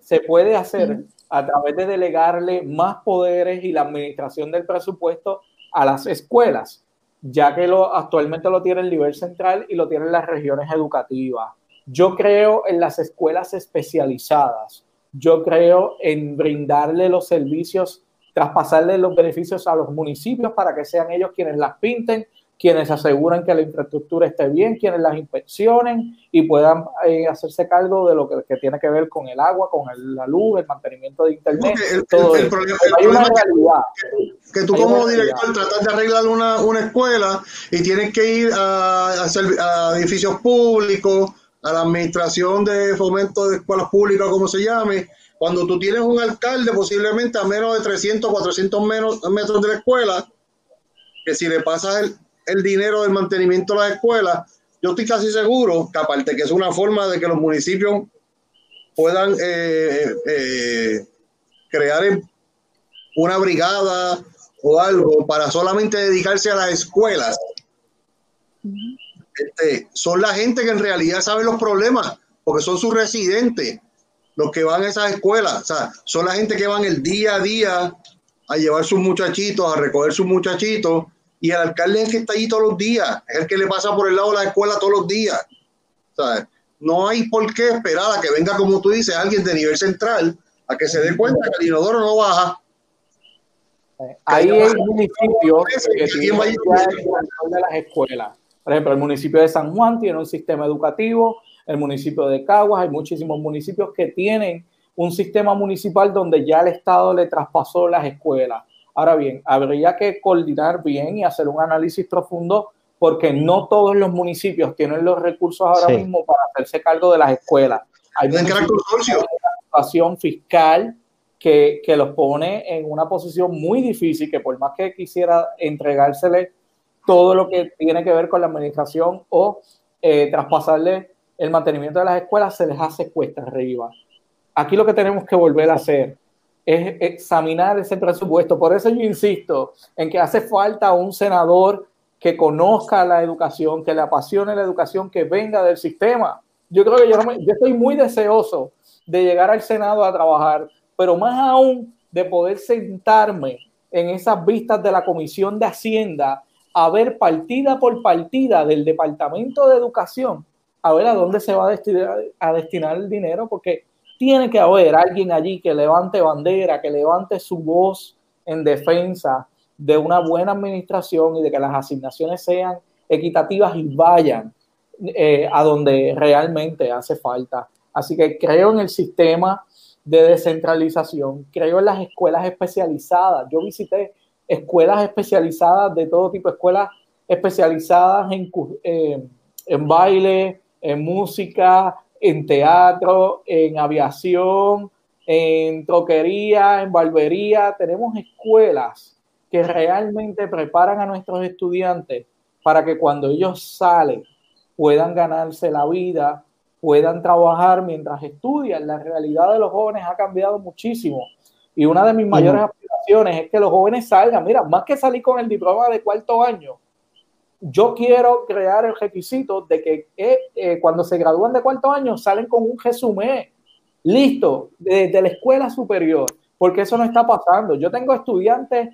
Se puede hacer a través de delegarle más poderes y la administración del presupuesto a las escuelas, ya que lo, actualmente lo tiene el nivel central y lo tienen las regiones educativas. Yo creo en las escuelas especializadas. Yo creo en brindarle los servicios, traspasarle los beneficios a los municipios para que sean ellos quienes las pinten quienes aseguran que la infraestructura esté bien, quienes las inspeccionen y puedan eh, hacerse cargo de lo que, tiene que ver con el agua, con la luz, el mantenimiento de internet. El, todo el, problema, Hay una realidad. Que, que tú como director tratas de arreglar una, una, escuela y tienes que ir a, a, edificios públicos, a la administración de fomento de escuelas públicas, como se llame, cuando tú tienes un alcalde posiblemente a menos de 300, 400 metros de la escuela, que si le pasas el, el dinero del mantenimiento de las escuelas, yo estoy casi seguro que aparte que es una forma de que los municipios puedan eh, eh, crear una brigada o algo para solamente dedicarse a las escuelas. Este, son la gente que en realidad sabe los problemas, porque son sus residentes los que van a esas escuelas. O sea, son la gente que van el día a día a llevar sus muchachitos, a recoger sus muchachitos y el alcalde es el que está ahí todos los días, es el que le pasa por el lado de la escuela todos los días. No hay por qué esperar a que venga, como tú dices, alguien de nivel central a que se dé cuenta que el inodoro no baja. Ahí hay municipios que tienen de las escuelas. Por ejemplo, el municipio de San Juan tiene un sistema educativo, el municipio de Caguas, hay muchísimos municipios que tienen un sistema municipal donde ya el Estado le traspasó las escuelas. Ahora bien, habría que coordinar bien y hacer un análisis profundo porque no todos los municipios tienen los recursos ahora mismo para hacerse cargo de las escuelas. Hay una situación fiscal que, que, los pone en una posición muy difícil, que por más que quisiera entregársele todo lo que tiene que ver con la administración o eh, traspasarle el mantenimiento de las escuelas, se les hace cuesta arriba. Aquí lo que tenemos que volver a hacer es examinar ese presupuesto. Por eso yo insisto en que hace falta un senador que conozca la educación, que le apasione la educación, que venga del sistema. Yo creo que yo, yo estoy muy deseoso de llegar al Senado a trabajar, pero más aún de poder sentarme en esas vistas de la Comisión de Hacienda a ver partida por partida del Departamento de Educación, a ver a dónde se va a destinar, a destinar el dinero, porque tiene que haber alguien allí que levante bandera, que levante su voz en defensa de una buena administración y de que las asignaciones sean equitativas y vayan eh, a donde realmente hace falta. Así que creo en el sistema de descentralización, creo en las escuelas especializadas. Yo visité escuelas especializadas de todo tipo, escuelas especializadas en, eh, en baile, en música, en teatro, en aviación, en troquería, en barbería. Tenemos escuelas que realmente preparan a nuestros estudiantes para que cuando ellos salen puedan ganarse la vida, puedan trabajar mientras estudian. La realidad de los jóvenes ha cambiado muchísimo. Y una de mis mayores aspiraciones es que los jóvenes salgan, mira, más que salir con el diploma de cuarto año, yo quiero crear el requisito de que eh, eh, cuando se gradúan de cuarto año salen con un resumen listo desde la escuela superior, porque eso no está pasando. Yo tengo estudiantes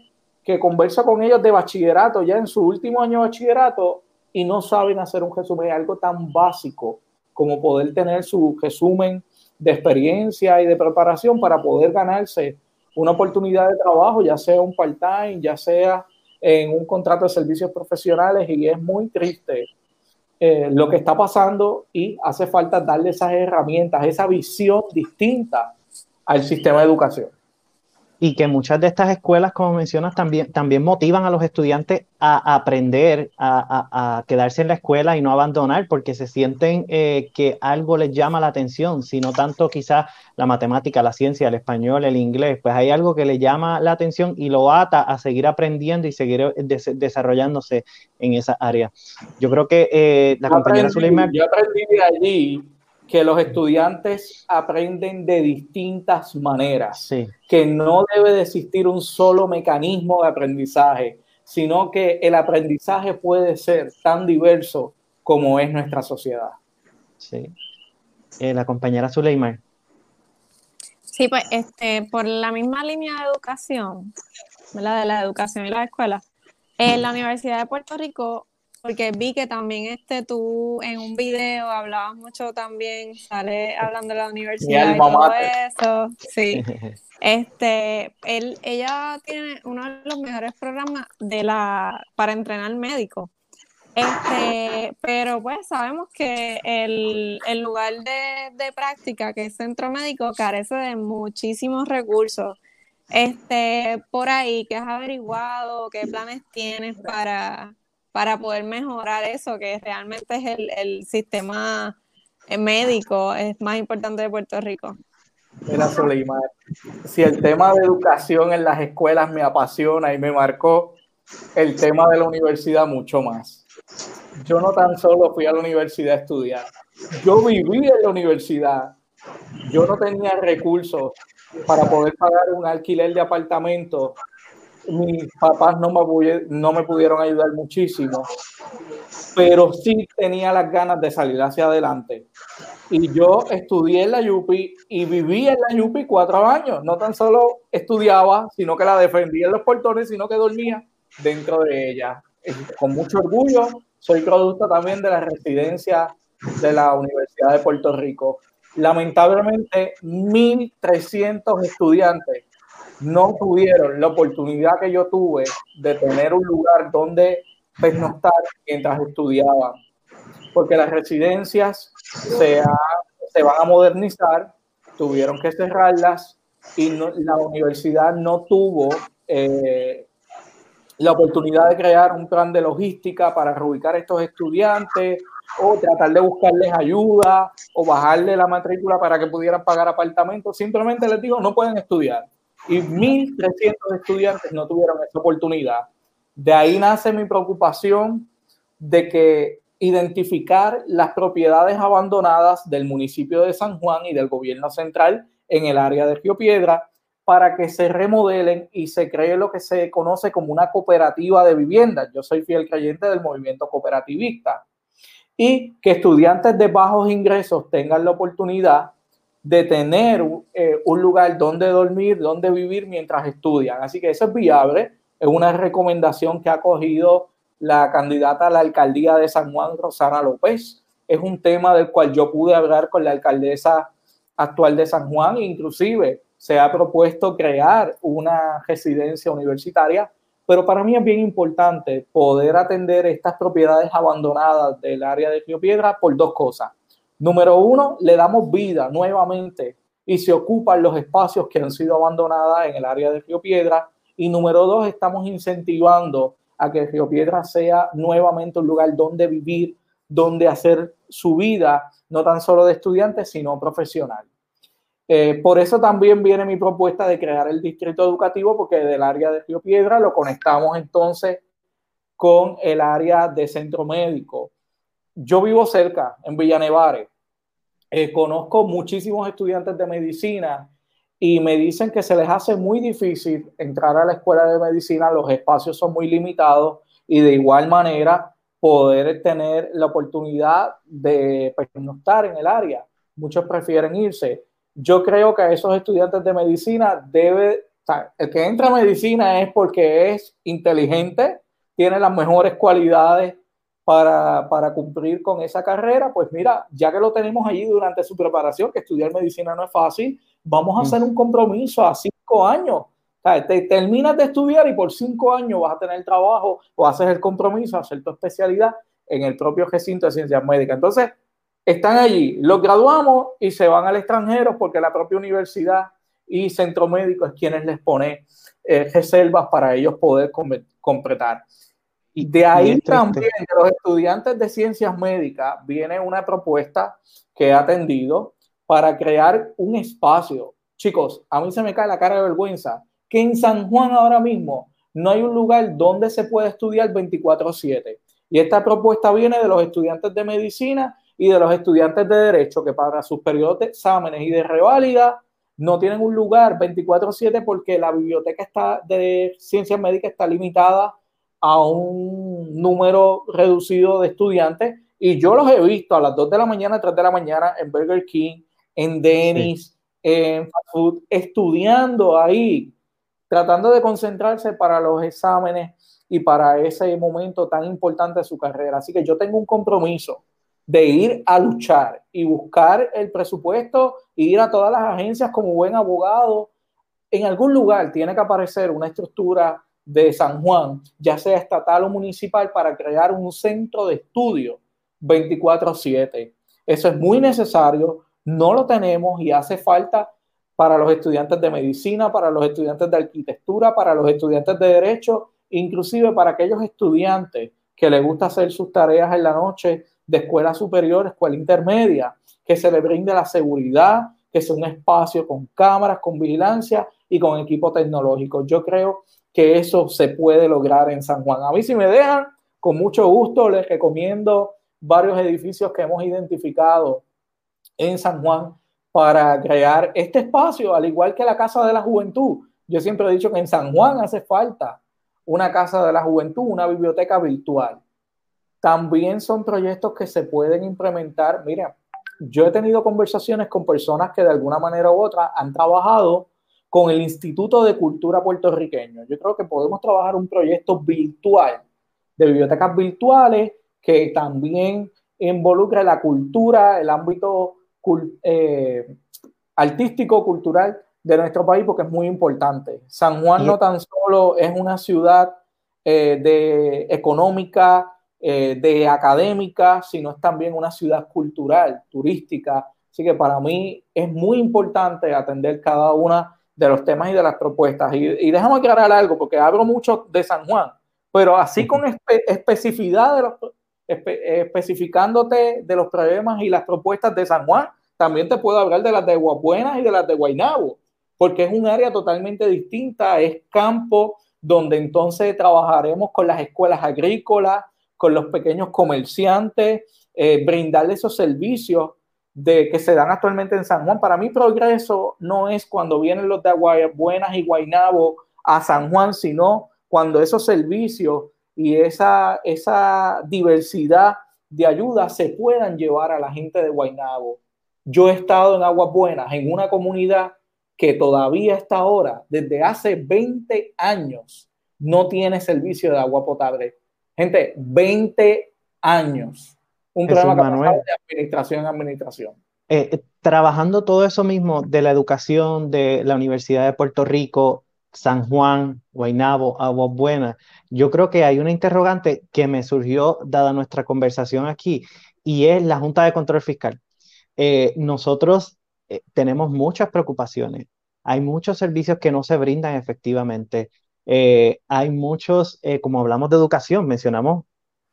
que converso con ellos de bachillerato, ya en su último año de bachillerato, y no saben hacer un resumen, algo tan básico como poder tener su resumen de experiencia y de preparación para poder ganarse una oportunidad de trabajo, ya sea un part-time, ya sea en un contrato de servicios profesionales, y es muy triste eh, lo que está pasando y hace falta darle esas herramientas, esa visión distinta al sistema de educación y que muchas de estas escuelas, como mencionas, también, también motivan a los estudiantes a, aprender, a, quedarse en la escuela y no abandonar, porque se sienten eh, que algo les llama la atención, sino tanto quizás la matemática, la ciencia, el español, el inglés, pues hay algo que le llama la atención y lo ata a seguir aprendiendo y seguir eh, desarrollándose en esa área. Yo creo que eh, la compañera Suleiman... Yo aprendí de allí que los estudiantes aprenden de distintas maneras, que no debe de existir un solo mecanismo de aprendizaje, sino que el aprendizaje puede ser tan diverso como es nuestra sociedad. Sí. Eh, la compañera Zuleimar. Sí, pues este, por la misma línea de educación, ¿verdad? de la educación y la escuela, en la Universidad de Puerto Rico porque vi que también este tú en un video hablabas mucho también, sale hablando de la universidad y todo eso. Sí. Este, él, ella tiene uno de los mejores programas de la para entrenar médicos. Este, pero pues sabemos que el, el lugar de, de, práctica, que es centro médico, carece de muchísimos recursos. Este, por ahí, ¿qué has averiguado? ¿Qué planes tienes para, para poder mejorar eso, que realmente es el, el sistema médico es más importante de Puerto Rico. Mira, Soleimar, si el tema de educación en las escuelas me apasiona y me marcó, el tema de la universidad mucho más. Yo no tan solo fui a la universidad a estudiar, yo viví en la universidad. Yo no tenía recursos para poder pagar un alquiler de apartamento mis papás no me, no pudieron ayudar muchísimo, pero sí tenía las ganas de salir hacia adelante. Y yo estudié en la Yupi y viví en la Yupi cuatro años. No tan solo estudiaba, sino que la defendía en los portones, sino que dormía dentro de ella. Con mucho orgullo, soy producto también de la residencia de la Universidad de Puerto Rico. Lamentablemente, 1.300 estudiantes no tuvieron la oportunidad que yo tuve de tener un lugar donde pernoctar mientras estudiaban, porque las residencias se, se van a modernizar, tuvieron que cerrarlas y la universidad no tuvo eh, la oportunidad de crear un plan de logística para reubicar a estos estudiantes o tratar de buscarles ayuda o bajarle la matrícula para que pudieran pagar apartamentos. Simplemente les digo, no pueden estudiar y 1.300 estudiantes no tuvieron esa oportunidad. De ahí nace mi preocupación de que identificar las propiedades abandonadas del municipio de San Juan y del gobierno central en el área de Río Piedra para que se remodelen y se cree lo que se conoce como una cooperativa de viviendas. Yo soy fiel creyente del movimiento cooperativista. Y que estudiantes de bajos ingresos tengan la oportunidad de tener eh, un lugar donde dormir, donde vivir mientras estudian. Así que eso es viable, es una recomendación que ha cogido la candidata a la alcaldía de San Juan, Rosana López. Es un tema del cual yo pude hablar con la alcaldesa actual de San Juan, inclusive se ha propuesto crear una residencia universitaria, pero para mí es bien importante poder atender estas propiedades abandonadas del área de Río Piedra por dos cosas. Número uno, le damos vida nuevamente y se ocupan los espacios que han sido abandonados en el área de Río Piedra. Y número dos, estamos incentivando a que Río Piedra sea nuevamente un lugar donde vivir, donde hacer su vida, no tan solo de estudiante, sino profesional. Eh, por eso también viene mi propuesta de crear el distrito educativo, porque del área de Río Piedra lo conectamos entonces con el área de centro médico, yo vivo cerca, en Villanevare. Eh, conozco muchísimos estudiantes de medicina y me dicen que se les hace muy difícil entrar a la escuela de medicina, los espacios son muy limitados y de igual manera poder tener la oportunidad de estar en el área. Muchos prefieren irse. yo creo que a esos estudiantes de medicina debe, el que entra a medicina es porque es inteligente, tiene las mejores cualidades para, para, cumplir con esa carrera, pues mira, ya que lo tenemos allí durante su preparación, que estudiar medicina no es fácil, vamos a hacer un compromiso a cinco años. O sea, te terminas de estudiar y por cinco años vas a tener trabajo o haces el compromiso a hacer tu especialidad en el propio recinto de ciencias médicas. Entonces, están allí, los graduamos y se van al extranjero porque la propia universidad y centro médico es quienes les pone eh, reservas para ellos poder completar. Y de ahí también de los estudiantes de ciencias médicas viene una propuesta que he atendido para crear un espacio. Chicos, a mí se me cae la cara de vergüenza que en San Juan ahora mismo no hay un lugar donde se puede estudiar 24/7. Y esta propuesta viene de los estudiantes de medicina y de los estudiantes de derecho que para sus periodos de exámenes y de reválida no tienen un lugar 24/7 porque la biblioteca está de ciencias médicas está limitada a un número reducido de estudiantes y yo los he visto a las 2 de la mañana, 3 de la mañana en Burger King, en Dennis, en Fast Food, estudiando ahí, tratando de concentrarse para los exámenes y para ese momento tan importante de su carrera. Así que yo tengo un compromiso de ir a luchar y buscar el presupuesto e ir a todas las agencias como buen abogado. En algún lugar tiene que aparecer una estructura de San Juan, ya sea estatal o municipal, para crear un centro de estudio 24/7. Eso es muy necesario, no lo tenemos y hace falta para los estudiantes de medicina, para los estudiantes de arquitectura, para los estudiantes de derecho, inclusive para aquellos estudiantes que les gusta hacer sus tareas en la noche de escuela superior, escuela intermedia, que se le brinde la seguridad, que sea un espacio con cámaras, con vigilancia y con equipo tecnológico. Yo creo que eso se puede lograr en San Juan. A mí si me dejan, con mucho gusto les recomiendo varios edificios que hemos identificado en San Juan para crear este espacio, al igual que la Casa de la Juventud. Yo siempre he dicho que en San Juan hace falta una Casa de la Juventud, una biblioteca virtual también son proyectos que se pueden implementar. Mira, yo he tenido conversaciones con personas que de alguna manera u otra han trabajado con el Instituto de Cultura puertorriqueño. Yo creo que podemos trabajar un proyecto virtual de bibliotecas virtuales que también involucre la cultura, el ámbito eh, artístico, cultural de nuestro país, porque es muy importante. San Juan no tan solo es una ciudad eh, de económica, eh, de académica, sino es también una ciudad cultural, turística. Así que para mí es muy importante atender cada una de los temas y de las propuestas. Y, déjame aclarar algo, porque hablo mucho de San Juan, pero así con especificidad de los, especificándote de los problemas y las propuestas de San Juan, también te puedo hablar de las de Guapuenas y de las de Guaynabo, porque es un área totalmente distinta, es campo donde entonces trabajaremos con las escuelas agrícolas, con los pequeños comerciantes, eh, brindarle esos servicios de, que se dan actualmente en San Juan. Para mí progreso no es cuando vienen los de Buenas y Guainabo a San Juan, sino cuando esos servicios y esa, esa diversidad de ayuda se puedan llevar a la gente de Guainabo. Yo he estado en Aguas Buenas, en una comunidad que todavía está ahora, desde hace 20 años, no tiene servicio de agua potable. Gente, 20 años. Un programa de administración en administración. Eh, eh, trabajando todo eso mismo de la educación de la Universidad de Puerto Rico, San Juan, Guaynabo, Aguas Buenas, yo creo que hay una interrogante que me surgió dada nuestra conversación aquí y es la Junta de Control Fiscal. Eh, nosotros tenemos muchas preocupaciones. Hay muchos servicios que no se brindan efectivamente. Eh, hay muchos, como hablamos de educación, mencionamos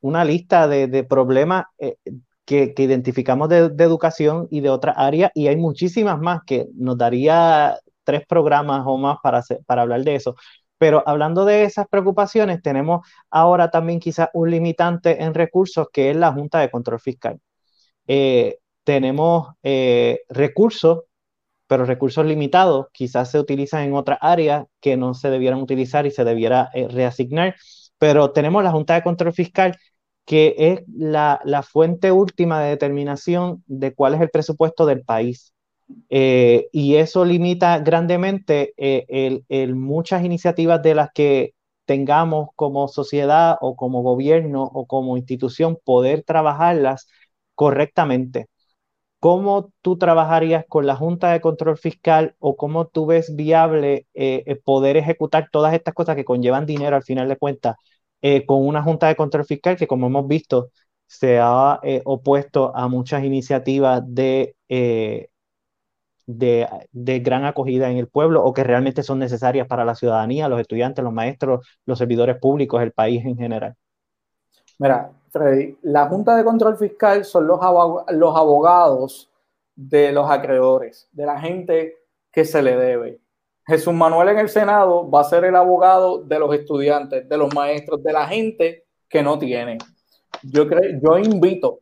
una lista de, problemas eh, que, identificamos de, educación y de otra área, y hay muchísimas más que nos daría tres programas o más para, para hablar de eso. Pero hablando de esas preocupaciones, tenemos ahora también quizás un limitante en recursos que es la Junta de Control Fiscal. tenemos recursos pero recursos limitados quizás se utilizan en otras áreas que no se debieran utilizar y se debiera eh, reasignar. Pero tenemos la Junta de Control Fiscal, que es la, fuente última de determinación de cuál es el presupuesto del país. Eh, y eso limita grandemente eh, el, muchas iniciativas de las que tengamos como sociedad o como gobierno o como institución poder trabajarlas correctamente. ¿Cómo tú trabajarías con la Junta de Control Fiscal o cómo tú ves viable eh, poder ejecutar todas estas cosas que conllevan dinero al final de cuentas con una Junta de Control Fiscal que, como hemos visto, se ha opuesto a muchas iniciativas de de, gran acogida en el pueblo o que realmente son necesarias para la ciudadanía, los estudiantes, los maestros, los servidores públicos, el país en general? Mira, Freddy, la Junta de Control Fiscal son los, los abogados de los acreedores, de la gente que se le debe. Jesús Manuel en el Senado va a ser el abogado de los estudiantes, de los maestros, de la gente que no tiene. Yo, creo, yo invito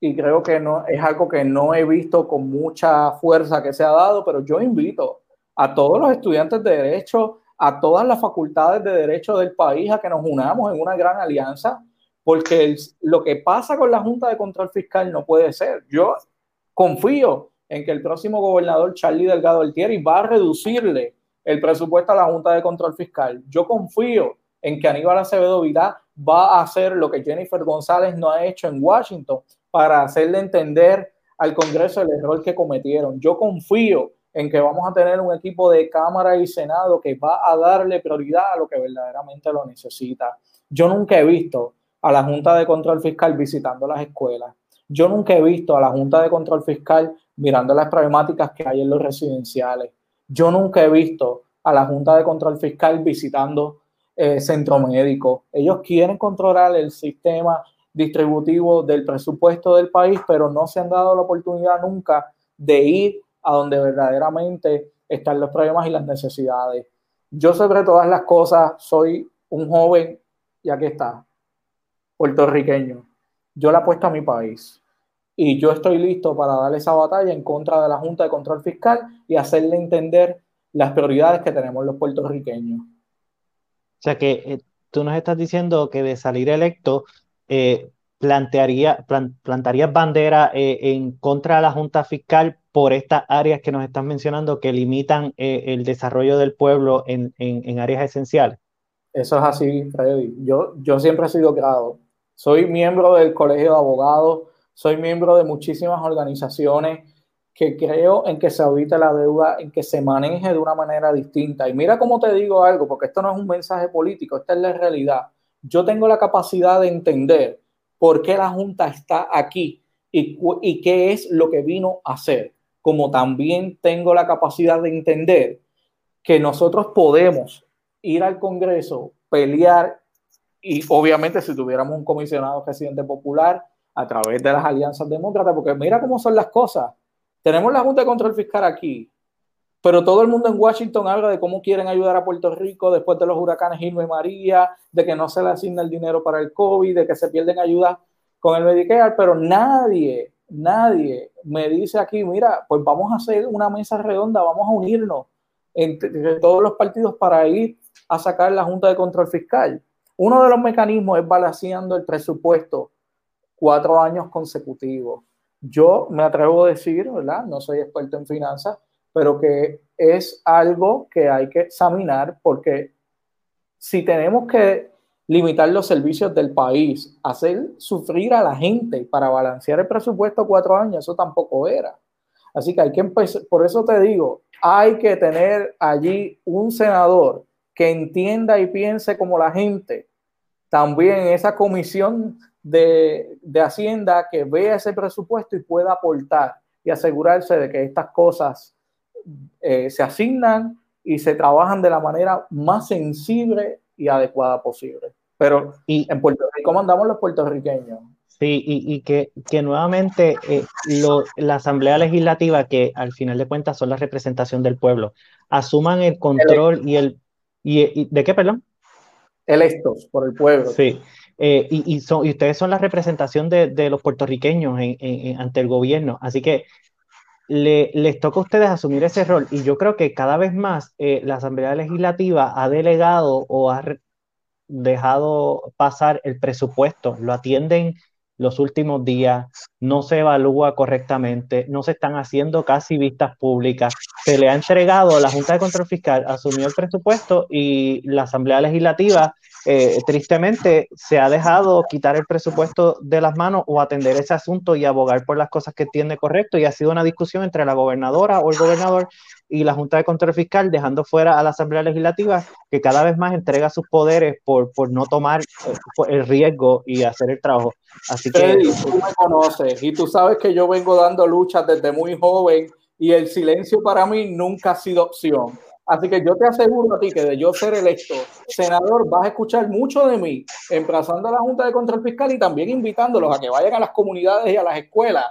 y creo que no es algo que no he visto con mucha fuerza que se ha dado, pero yo invito a todos los estudiantes de derecho, a todas las facultades de derecho del país a que nos unamos en una gran alianza, porque lo que pasa con la Junta de Control Fiscal no puede ser. Yo confío en que el próximo gobernador Charlie Delgado Altieri va a reducirle el presupuesto a la Junta de Control Fiscal. Yo confío en que Aníbal Acevedo Vidal va a hacer lo que Jennifer González no ha hecho en Washington, para hacerle entender al Congreso el error que cometieron. Yo confío en que vamos a tener un equipo de Cámara y Senado que va a darle prioridad a lo que verdaderamente lo necesita. Yo nunca he visto a la Junta de Control Fiscal visitando las escuelas. Yo nunca he visto a la Junta de Control Fiscal mirando las problemáticas que hay en los residenciales. Yo nunca he visto a la Junta de Control Fiscal visitando eh, centro médico. Ellos quieren controlar el sistema distributivo del presupuesto del país, pero no se han dado la oportunidad nunca de ir a donde verdaderamente están los problemas y las necesidades. Yo sobre todas las cosas soy un joven, y aquí está, puertorriqueño. Yo le apuesto a mi país y yo estoy listo para dar esa batalla en contra de la Junta de Control Fiscal y hacerle entender las prioridades que tenemos los puertorriqueños. O sea que eh, tú nos estás diciendo que de salir electo eh, plantearía, plantarías bandera eh, en contra de la Junta Fiscal por estas áreas que nos están mencionando que limitan el desarrollo del pueblo en, en, áreas esenciales? Eso es así, Freddy. Yo, yo siempre he sido grado. Soy miembro del Colegio de Abogados, soy miembro de muchísimas organizaciones que creo en que se audite la deuda, en que se maneje de una manera distinta. Y mira cómo te digo algo, porque esto no es un mensaje político, esta es la realidad yo tengo la capacidad de entender por qué la Junta está aquí y, y qué es lo que vino a hacer, como también tengo la capacidad de entender que nosotros podemos ir al Congreso, pelear y obviamente si tuviéramos un comisionado presidente popular a través de las alianzas demócratas, porque mira cómo son las cosas. Tenemos la Junta de Control Fiscal aquí, pero todo el mundo en Washington habla de cómo quieren ayudar a Puerto Rico después de los huracanes Irma y María, de que no se le asigna el dinero para el COVID, de que se pierden ayudas con el Medicare, pero nadie, nadie me dice aquí, mira, pues vamos a hacer una mesa redonda, vamos a unirnos entre todos los partidos para ir a sacar la Junta de Control Fiscal. Uno de los mecanismos es balanceando el presupuesto cuatro años consecutivos. Yo me atrevo a decir. No soy experto en finanzas, pero que es algo que hay que examinar porque si tenemos que limitar los servicios del país, hacer sufrir a la gente para balancear el presupuesto cuatro años, eso tampoco era. Así que hay que empezar, por eso te digo, hay que tener allí un senador que entienda y piense como la gente. También esa comisión de, de Hacienda que vea ese presupuesto y pueda aportar y asegurarse de que estas cosas eh, se asignan y se trabajan de la manera más sensible y adecuada posible. Pero y, en Puerto Rico mandamos los puertorriqueños. Sí, y, que, que, nuevamente eh, la Asamblea Legislativa, que al final de cuentas son la representación del pueblo, asuman el control y el... Y, ¿De qué, perdón? Electos por el pueblo. Sí, eh, y, son, y ustedes son la representación de, de los puertorriqueños ante el gobierno. Así que le, les toca a ustedes asumir ese rol y yo creo que cada vez más eh, la Asamblea Legislativa ha delegado o ha dejado pasar el presupuesto, lo atienden los últimos días, no se evalúa correctamente, no se están haciendo casi vistas públicas. Se le ha entregado, la Junta de Control Fiscal asumió el presupuesto y la Asamblea Legislativa eh, tristemente se ha dejado quitar el presupuesto de las manos o atender ese asunto y abogar por las cosas que entiende correcto. Y ha sido una discusión entre la gobernadora o el gobernador y la Junta de Control Fiscal, dejando fuera a la Asamblea Legislativa, que cada vez más entrega sus poderes por, por no tomar eh, el riesgo y hacer el trabajo. Así que. tú me conoces y tú sabes que yo vengo dando luchas desde muy joven y el silencio para mí nunca ha sido opción. Así que yo te aseguro a ti que de yo ser electo senador vas a escuchar mucho de mí, emplazando a la Junta de Control Fiscal y también invitándolos a que vayan a las comunidades y a las escuelas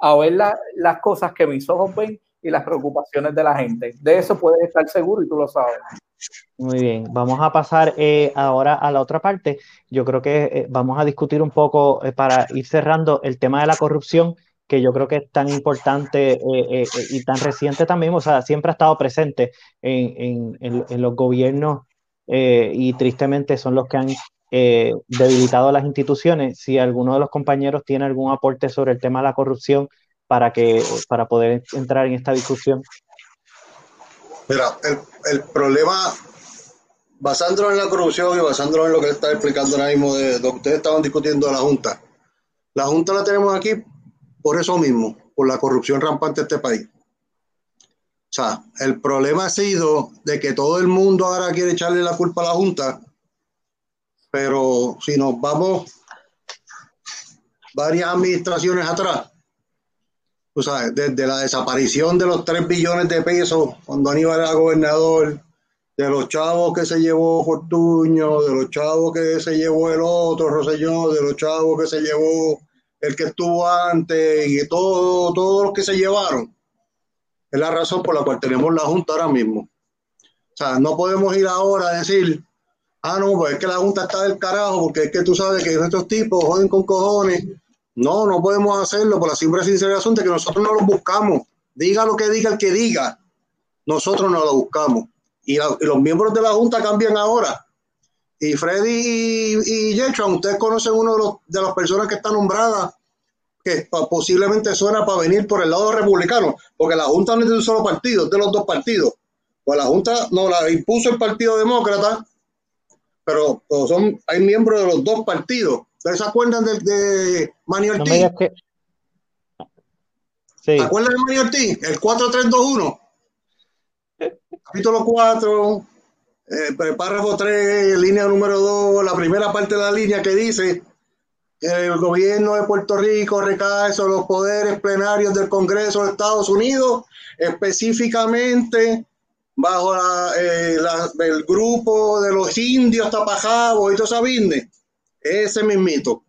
a ver las cosas que mis ojos ven y las preocupaciones de la gente. De eso puedes estar seguro y tú lo sabes. Muy bien, vamos a pasar eh, ahora a la otra parte. Yo creo que eh, vamos a discutir un poco eh, para ir cerrando el tema de la corrupción que yo creo que es tan importante eh, eh, eh, y tan reciente también, o sea, siempre ha estado presente en, los gobiernos y tristemente son los que han debilitado las instituciones. Si alguno de los compañeros tiene algún aporte sobre el tema de la corrupción para, que, para poder entrar en esta discusión. Mira, el, problema, basándolo en la corrupción y basándolo en lo que está explicando ahora mismo de lo ustedes estaban discutiendo la Junta, la Junta la tenemos aquí por eso mismo, por la corrupción rampante de este país. O sea, el problema ha sido de que todo el mundo ahora quiere echarle la culpa a la Junta, pero si nos vamos varias administraciones atrás, o sea, desde la desaparición de los 3 billones de pesos cuando Aníbal era gobernador, de los chavos que se llevó Fortuño, de los chavos que se llevó el otro Rosellón, de los chavos que se llevó el que estuvo antes y todo, todos los que se llevaron. Es la razón por la cual tenemos la Junta ahora mismo. O sea, no podemos ir ahora a decir, ah, no, pues es que la Junta está del carajo, porque es que tú sabes que estos tipos joden con cojones. No, no podemos hacerlo por la simple sincera razón de que nosotros no los buscamos. Diga lo que diga el que diga, nosotros no lo buscamos. Y, los miembros de la Junta cambian ahora. Y Freddy y, y ustedes conocen uno de, los, de las personas que está nombrada, que posiblemente suena para venir por el lado republicano, porque la Junta no es de un solo partido, es de los dos partidos. Pues la Junta no la impuso el Partido Demócrata, pero son, hay miembros de los dos partidos. ¿Ustedes se acuerdan de, de Manny Ortiz? que... sí. ¿Se acuerdan de Manny Ortiz? El 4321. Capítulo 4, eh, párrafo 3, línea número 2, la primera parte de la línea que dice que el gobierno de Puerto Rico recae sobre los poderes plenarios del Congreso de Estados Unidos, específicamente bajo eh, el grupo de los indios tapajabos y todo esa ese mismito.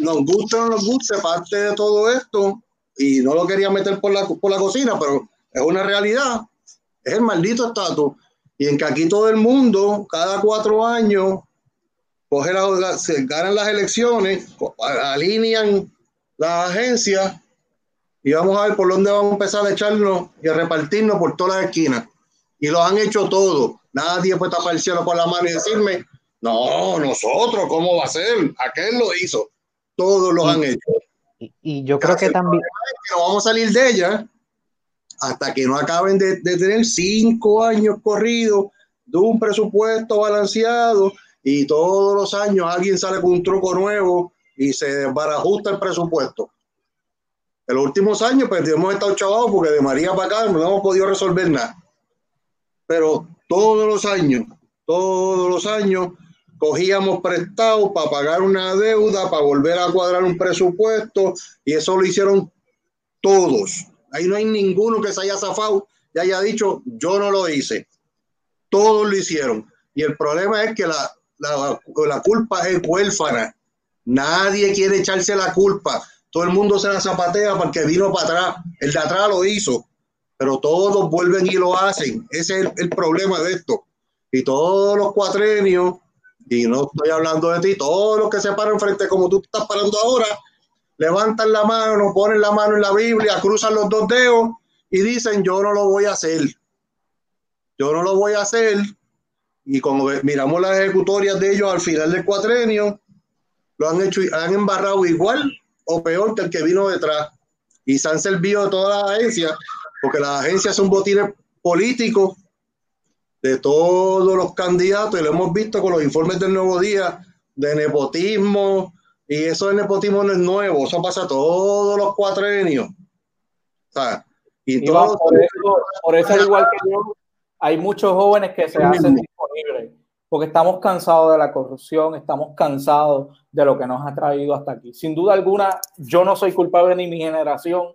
nos gusta o no nos guste parte de todo esto, y no lo quería meter por la, por la cocina, pero es una realidad es el maldito estatus. Y en que aquí todo el mundo, cada cuatro años, coge la, se ganan las elecciones, alinean las agencias y vamos a ver por dónde vamos a empezar a echarnos y a repartirnos por todas las esquinas. Y lo han hecho todo. Nadie puede tapar el cielo con la mano y decirme, no, nosotros, ¿cómo va a ser? Aquel lo hizo. Todos lo han hecho. Y, yo creo que también... no vamos a salir de ella hasta que no acaben de, tener cinco años corridos de un presupuesto balanceado y todos los años alguien sale con un truco nuevo y se desbarajusta el presupuesto. En los últimos años, pues hemos estado chavados porque de María para acá no hemos podido resolver nada. Pero todos los años, todos los años, cogíamos prestado para pagar una deuda, para volver a cuadrar un presupuesto, y eso lo hicieron todos. Ahí no hay ninguno que se haya zafado y haya dicho, yo no lo hice. Todos lo hicieron. Y el problema es que la, la, culpa es huérfana. Nadie quiere echarse la culpa. Todo el mundo se la zapatea porque vino para atrás. El de atrás lo hizo. Pero todos vuelven y lo hacen. Ese es el, el problema de esto. Y todos los cuatrenios, y no estoy hablando de ti, todos los que se paran frente como tú estás parando ahora, levantan la mano, ponen la mano en la Biblia, cruzan los dos dedos y dicen, yo no lo voy a hacer. Yo no lo voy a hacer. Y cuando miramos las ejecutorias de ellos al final del cuatrenio, lo han hecho, han embarrado igual o peor que el que vino detrás. Y se han servido de todas las agencias, porque las agencias son botines políticos de todos los candidatos, y lo hemos visto con los informes del Nuevo Día, de nepotismo, y eso de nepotismo no es nuevo, eso pasa todos los cuatrenios. y por, eso, por eso, igual que yo, hay muchos jóvenes que se hacen disponibles porque estamos cansados de la corrupción, estamos cansados de lo que nos ha traído hasta aquí. Sin duda alguna, yo no soy culpable ni mi generación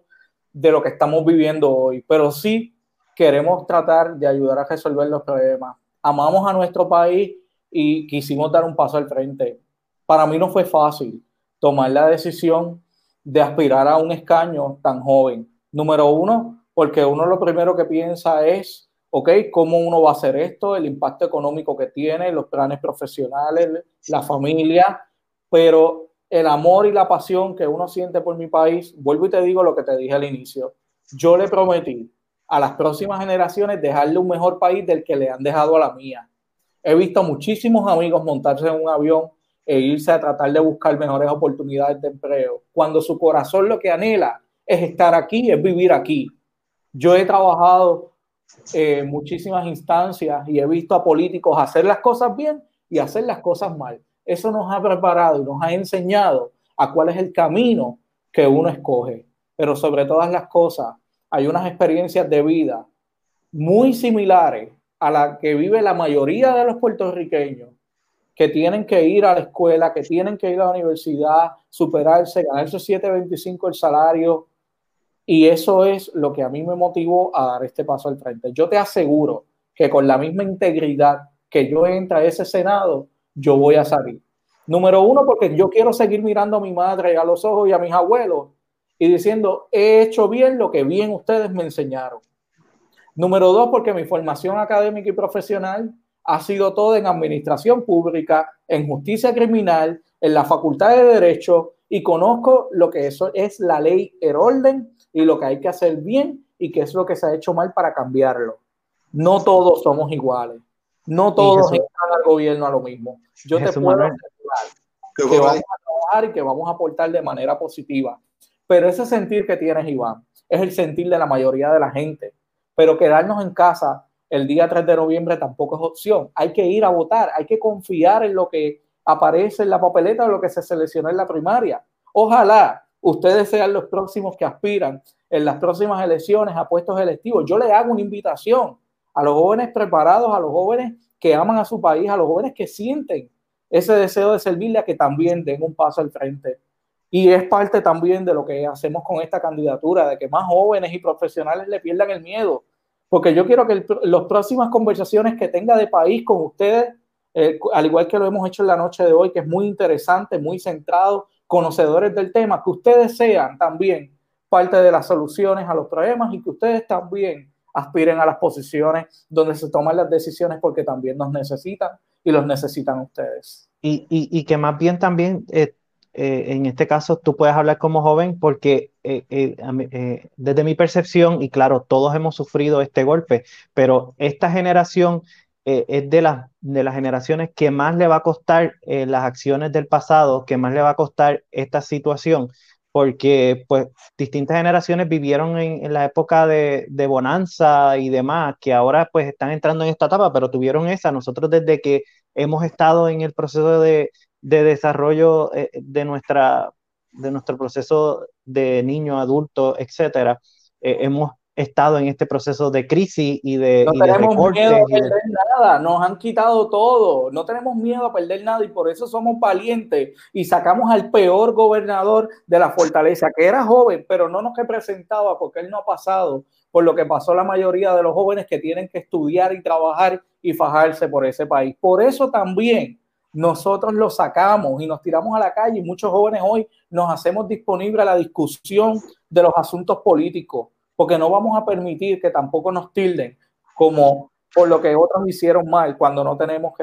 de lo que estamos viviendo hoy, pero sí queremos tratar de ayudar a resolver los problemas. Amamos a nuestro país y quisimos dar un paso al frente. Para mí no fue fácil tomar la decisión de aspirar a un escaño tan joven. Número uno, porque uno lo primero que piensa es ¿ok? ¿Cómo uno va a hacer esto? El impacto económico que tiene, los planes profesionales, la familia, pero el amor y la pasión que uno siente por mi país, vuelvo y te digo lo que te dije al inicio, yo le prometí a las próximas generaciones dejarle un mejor país del que le han dejado a la mía. He visto muchísimos amigos montarse en un avión e irse a tratar de buscar mejores oportunidades de empleo, cuando su corazón lo que anhela es estar aquí, es vivir aquí. Yo he trabajado eh, muchísimas instancias y he visto a políticos hacer las cosas bien y hacer las cosas mal. Eso nos ha preparado y nos ha enseñado a cuál es el camino que uno escoge. Pero sobre todas las cosas, hay unas experiencias de vida muy similares a la que vive la mayoría de los puertorriqueños que tienen que ir a la escuela, que tienen que ir a la universidad, superarse, ganar esos 7.25 el salario, y eso es lo que a mí me motivó a dar este paso al frente. Yo te aseguro que con la misma integridad que yo entre a ese Senado, yo voy a salir. Número uno, porque yo quiero seguir mirando a mi madre a los ojos y a mis abuelos y diciendo, he hecho bien lo que bien ustedes me enseñaron. Número dos, porque mi formación académica y profesional ha sido toda en administración pública, en justicia criminal, en la facultad de derecho y conozco lo que eso es la ley, el orden y lo que hay que hacer bien y qué es lo que se ha hecho mal para cambiarlo. No todos somos iguales. No todos están al gobierno a lo mismo. Yo te puedo asegurar que vamos a trabajar y que vamos a aportar de manera positiva. Pero ese sentir que tienes, Iván, es el sentir de la mayoría de la gente. Pero quedarnos en casa el día 3 de noviembre tampoco es opción. Hay que ir a votar, hay que confiar en lo que aparece en la papeleta o lo que se seleccionó en la primaria. Ojalá ustedes sean los próximos que aspiran en las próximas elecciones a puestos electivos. Yo le hago una invitación a los jóvenes preparados, a los jóvenes que aman a su país, a los jóvenes que sienten ese deseo de servirle a que también den un paso al frente. Y es parte también de lo que hacemos con esta candidatura, de que más jóvenes y profesionales le pierdan el miedo. Porque yo quiero que las próximas conversaciones que tenga de país con ustedes, eh, al igual que lo hemos hecho en la noche de hoy, que es muy interesante, muy centrado, conocedores del tema, que ustedes sean también parte de las soluciones a los problemas y que ustedes también aspiren a las posiciones donde se toman las decisiones porque también nos necesitan y los necesitan ustedes. Y, y, que más bien también, eh, eh, en este caso, tú puedes hablar como joven porque eh, desde mi percepción, y claro, todos hemos sufrido este golpe, pero esta generación eh, es de, las de las generaciones que más le va a costar eh, las acciones del pasado, que más le va a costar esta situación, porque pues distintas generaciones vivieron en, la época de, de, bonanza y demás, que ahora pues están entrando en esta etapa, pero tuvieron esa. Nosotros desde que hemos estado en el proceso de, de desarrollo eh, de, nuestra, de nuestro proceso de niño, adulto, etcétera, hemos estado en este proceso de crisis y de, no tenemos miedo a perder nada, nos han quitado todo, no tenemos miedo a perder nada y por eso somos valientes y sacamos al peor gobernador de la fortaleza, que era joven, pero no nos representaba porque él no ha pasado por lo que pasó la mayoría de los jóvenes que tienen que estudiar y trabajar y fajarse por ese país. Por eso también nosotros lo sacamos y nos tiramos a la calle y muchos jóvenes hoy nos hacemos disponibles a la discusión de los asuntos políticos porque no vamos a permitir que tampoco nos tilden como por lo que otros hicieron mal cuando no tenemos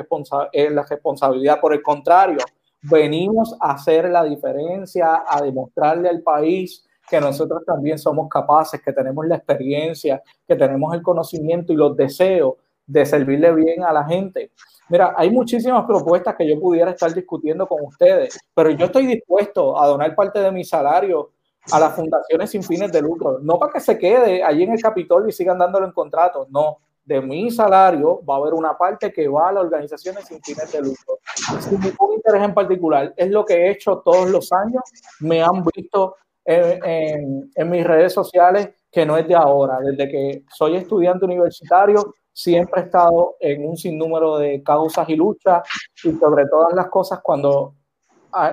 eh, la responsabilidad. Por el contrario, venimos a hacer la diferencia, a demostrarle al país que nosotros también somos capaces, que tenemos la experiencia, que tenemos el conocimiento y los deseos de servirle bien a la gente. Mira, hay muchísimas propuestas que yo pudiera estar discutiendo con ustedes, pero yo estoy dispuesto a donar parte de mi salario a las fundaciones sin fines de lucro, no para que se quede allí en el Capitolio y sigan dándolo en contrato, no, de mi salario va a haber una parte que va a las organizaciones sin fines de lucro. Sin ningún interés en particular, es lo que he hecho todos los años, me han visto en, en, mis redes sociales que no es de ahora, desde que soy estudiante universitario, siempre he estado en un sinnúmero de causas y luchas y sobre todas las cosas cuando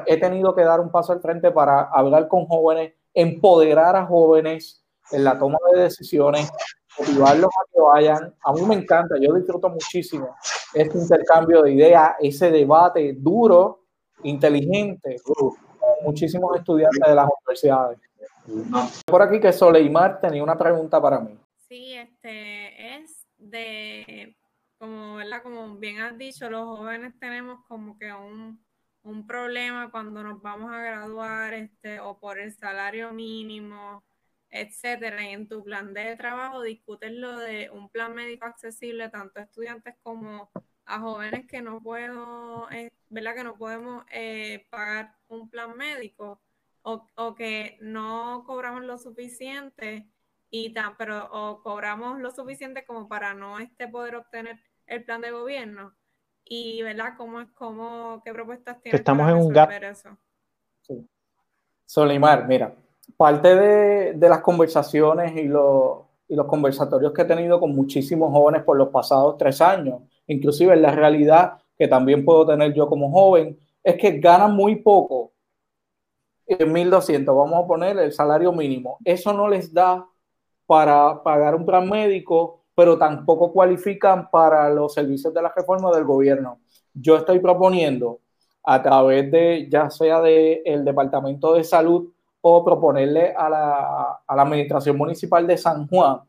he tenido que dar un paso al frente para hablar con jóvenes, empoderar a jóvenes en la toma de decisiones, motivarlos a que vayan. A mí me encanta, yo disfruto muchísimo este intercambio de ideas, ese debate duro, inteligente, con muchísimos estudiantes de las universidades. Por aquí que Soleimar tenía una pregunta para mí. Sí, este es de, como, ¿verdad? como bien has dicho, los jóvenes tenemos como que un, un problema cuando nos vamos a graduar este, o por el salario mínimo etcétera. Y en tu plan de trabajo discutes lo de un plan médico accesible tanto a estudiantes como a jóvenes que no puedo, eh. Que no podemos eh, pagar un plan médico o, o, que no cobramos lo suficiente y tan, pero o cobramos lo suficiente como para no este poder obtener el plan de gobierno y verdad cómo es cómo qué propuestas tienes estamos en un gap eso sí. Solimar mira parte de, de las conversaciones y los, y los conversatorios que he tenido con muchísimos jóvenes por los pasados tres años, inclusive en la realidad que también puedo tener yo como joven, es que ganan muy poco, en 1.200, vamos a poner el salario mínimo. Eso no les da para pagar un plan médico, pero tampoco cualifican para los servicios de la reforma del gobierno. Yo estoy proponiendo a través de, ya sea del el Departamento de Salud, o proponerle a la, a la Administración Municipal de San Juan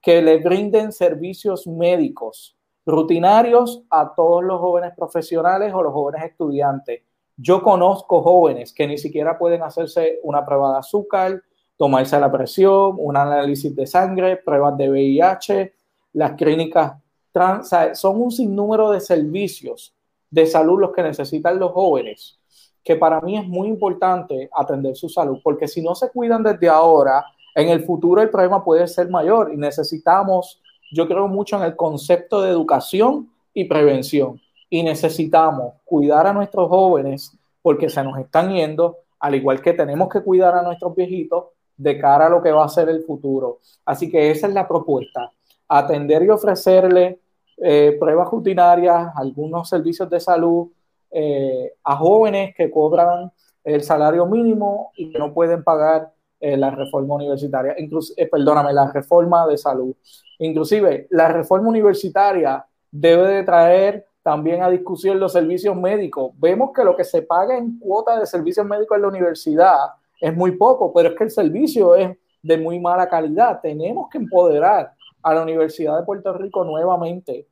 que le brinden servicios médicos rutinarios a todos los jóvenes profesionales o los jóvenes estudiantes. Yo conozco jóvenes que ni siquiera pueden hacerse una prueba de azúcar, tomarse la presión, un análisis de sangre, pruebas de VIH, las clínicas trans, son un sinnúmero de servicios de salud los que necesitan los jóvenes que para mí es muy importante atender su salud, porque si no se cuidan desde ahora, en el futuro el problema puede ser mayor y necesitamos, yo creo mucho en el concepto de educación y prevención, y necesitamos cuidar a nuestros jóvenes porque se nos están yendo, al igual que tenemos que cuidar a nuestros viejitos de cara a lo que va a ser el futuro. Así que esa es la propuesta, atender y ofrecerle eh, pruebas rutinarias, algunos servicios de salud, eh, a jóvenes que cobran el salario mínimo y que no pueden pagar eh, la reforma universitaria, incluso, perdóname, la reforma de salud. Inclusive, la reforma universitaria debe de traer también a discusión los servicios médicos. Vemos que lo que se paga en cuota de servicios médicos en la universidad es muy poco, pero es que el servicio es de muy mala calidad. Tenemos que empoderar a la Universidad de Puerto Rico nuevamente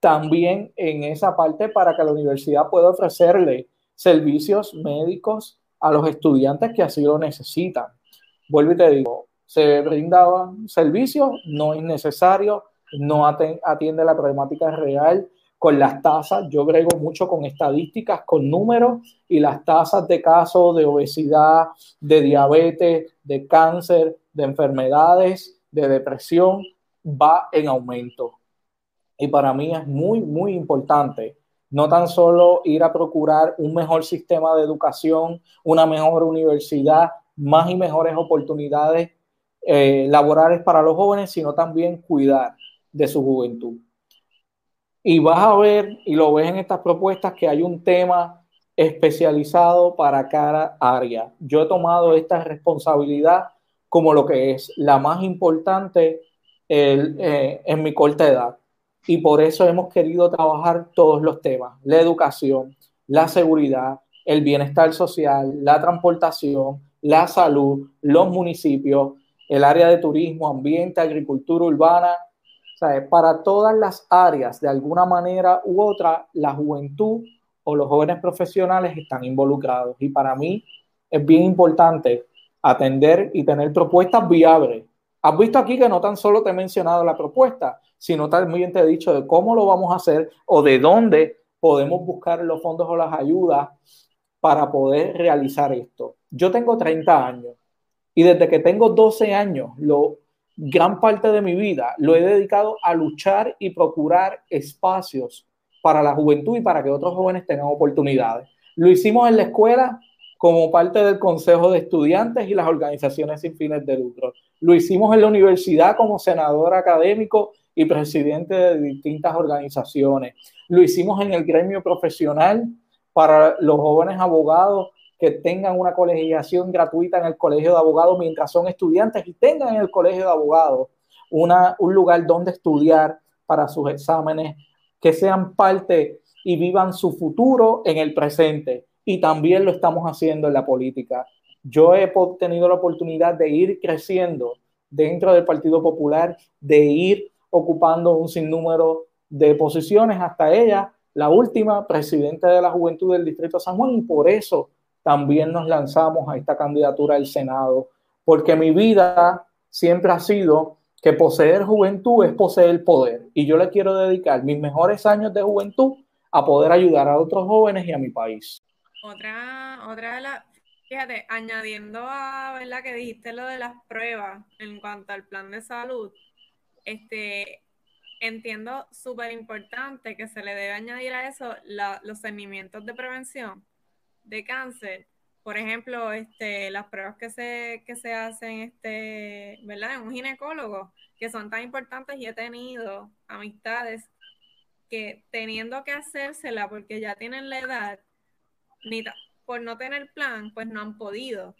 también en esa parte para que la universidad pueda ofrecerle servicios médicos a los estudiantes que así lo necesitan. Vuelvo y te digo, se brindaban servicios, no es necesario, no atiende la problemática real con las tasas. Yo brego mucho con estadísticas, con números y las tasas de casos de obesidad, de diabetes, de cáncer, de enfermedades, de depresión, va en aumento. Y para mí es muy, muy importante no tan solo ir a procurar un mejor sistema de educación, una mejor universidad, más y mejores oportunidades eh, laborales para los jóvenes, sino también cuidar de su juventud. Y vas a ver, y lo ves en estas propuestas, que hay un tema especializado para cada área. Yo he tomado esta responsabilidad como lo que es la más importante eh, en mi corta edad y por eso hemos querido trabajar todos los temas, la educación, la seguridad, el bienestar social, la transportación, la salud, los municipios, el área de turismo, ambiente, agricultura urbana, para todas las áreas, de alguna manera u otra, la juventud o los jóvenes profesionales están involucrados. Y para mí es bien importante atender y tener propuestas viables. Has visto aquí que no tan solo te he mencionado la propuesta, sino también te he dicho de cómo lo vamos a hacer o de dónde podemos buscar los fondos o las ayudas para poder realizar esto. Yo tengo 30 años y desde que tengo 12 años, lo, gran parte de mi vida lo he dedicado a luchar y procurar espacios para la juventud y para que otros jóvenes tengan oportunidades. Lo hicimos en la escuela como parte del Consejo de Estudiantes y las organizaciones sin fines de lucro. Lo hicimos en la universidad como senador académico y presidente de distintas organizaciones. Lo hicimos en el gremio profesional para los jóvenes abogados que tengan una colegiación gratuita en el colegio de abogados mientras son estudiantes y tengan en el colegio de abogados una, un lugar donde estudiar para sus exámenes, que sean parte y vivan su futuro en el presente. Y también lo estamos haciendo en la política. Yo he tenido la oportunidad de ir creciendo dentro del Partido Popular, de ir ocupando un sinnúmero de posiciones hasta ella, la última, presidenta de la Juventud del Distrito San Juan, y por eso también nos lanzamos a esta candidatura al Senado, porque mi vida siempre ha sido que poseer juventud es poseer poder, y yo le quiero dedicar mis mejores años de juventud a poder ayudar a otros jóvenes y a mi país. Otra, otra de las, fíjate, añadiendo a, ¿verdad? Que dijiste lo de las pruebas en cuanto al plan de salud, este, entiendo súper importante que se le debe añadir a eso los seguimientos de prevención de cáncer. Por ejemplo, este, las pruebas que se, que se hacen este, ¿verdad? en un ginecólogo, que son tan importantes y he tenido amistades que teniendo que hacérsela porque ya tienen la edad, ni por no tener plan, pues no han podido.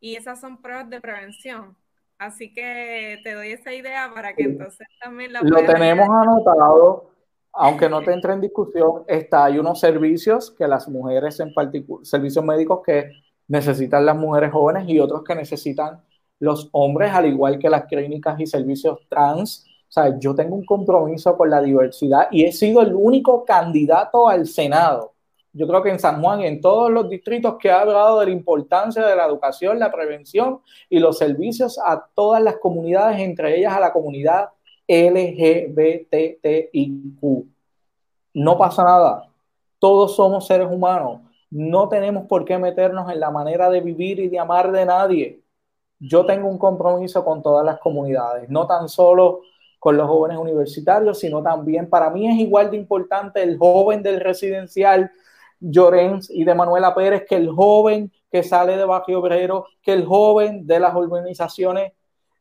Y esas son pruebas de prevención. Así que te doy esa idea para que entonces también la Lo tenemos anotado, aunque no te entre en discusión, está, hay unos servicios que las mujeres en particular, servicios médicos que necesitan las mujeres jóvenes y otros que necesitan los hombres, al igual que las clínicas y servicios trans. O sea, yo tengo un compromiso con la diversidad y he sido el único candidato al Senado yo creo que en San Juan y en todos los distritos que ha hablado de la importancia de la educación, la prevención y los servicios a todas las comunidades, entre ellas a la comunidad LGBTIQ. No pasa nada. Todos somos seres humanos. No tenemos por qué meternos en la manera de vivir y de amar de nadie. Yo tengo un compromiso con todas las comunidades, no tan solo con los jóvenes universitarios, sino también para mí es igual de importante el joven del residencial Llorens y de Manuela Pérez, que el joven que sale de Barrio Obrero, que el joven de las organizaciones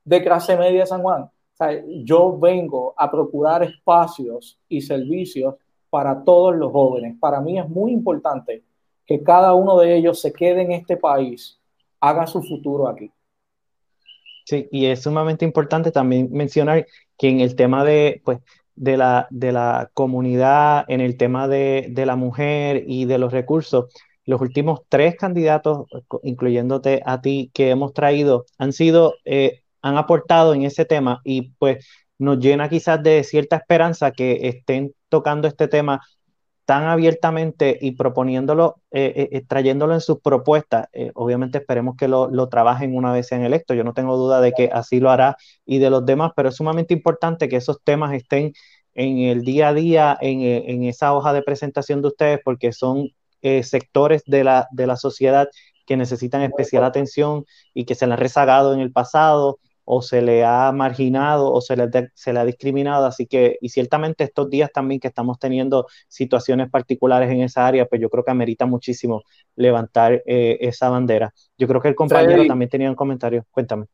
de clase media de San Juan. Yo vengo a procurar espacios y servicios para todos los jóvenes. Para mí es muy importante que cada uno de ellos se quede en este país, haga su futuro aquí. Sí, y es sumamente importante también mencionar que en el tema de, pues, de la, de la comunidad en el tema de, de, la mujer y de los recursos, los últimos tres candidatos, incluyéndote a ti, que hemos traído, han sido, eh, han aportado en ese tema y pues nos llena quizás de cierta esperanza que estén tocando este tema tan abiertamente y proponiéndolo, eh, eh, eh trayéndolo en sus propuestas. Eh, obviamente esperemos que lo, trabajen una vez sean electos. Yo no tengo duda de que así lo hará y de los demás, pero es sumamente importante que esos temas estén en el día a día, en, en esa hoja de presentación de ustedes, porque son sectores de la, de la sociedad que necesitan especial atención y que se les han rezagado en el pasado o se le ha marginado o se le, se le ha discriminado. Así que, y ciertamente estos días también que estamos teniendo situaciones particulares en esa área, pues yo creo que amerita muchísimo levantar eh, esa bandera. Yo creo que el compañero también tenía un comentario. Cuéntame.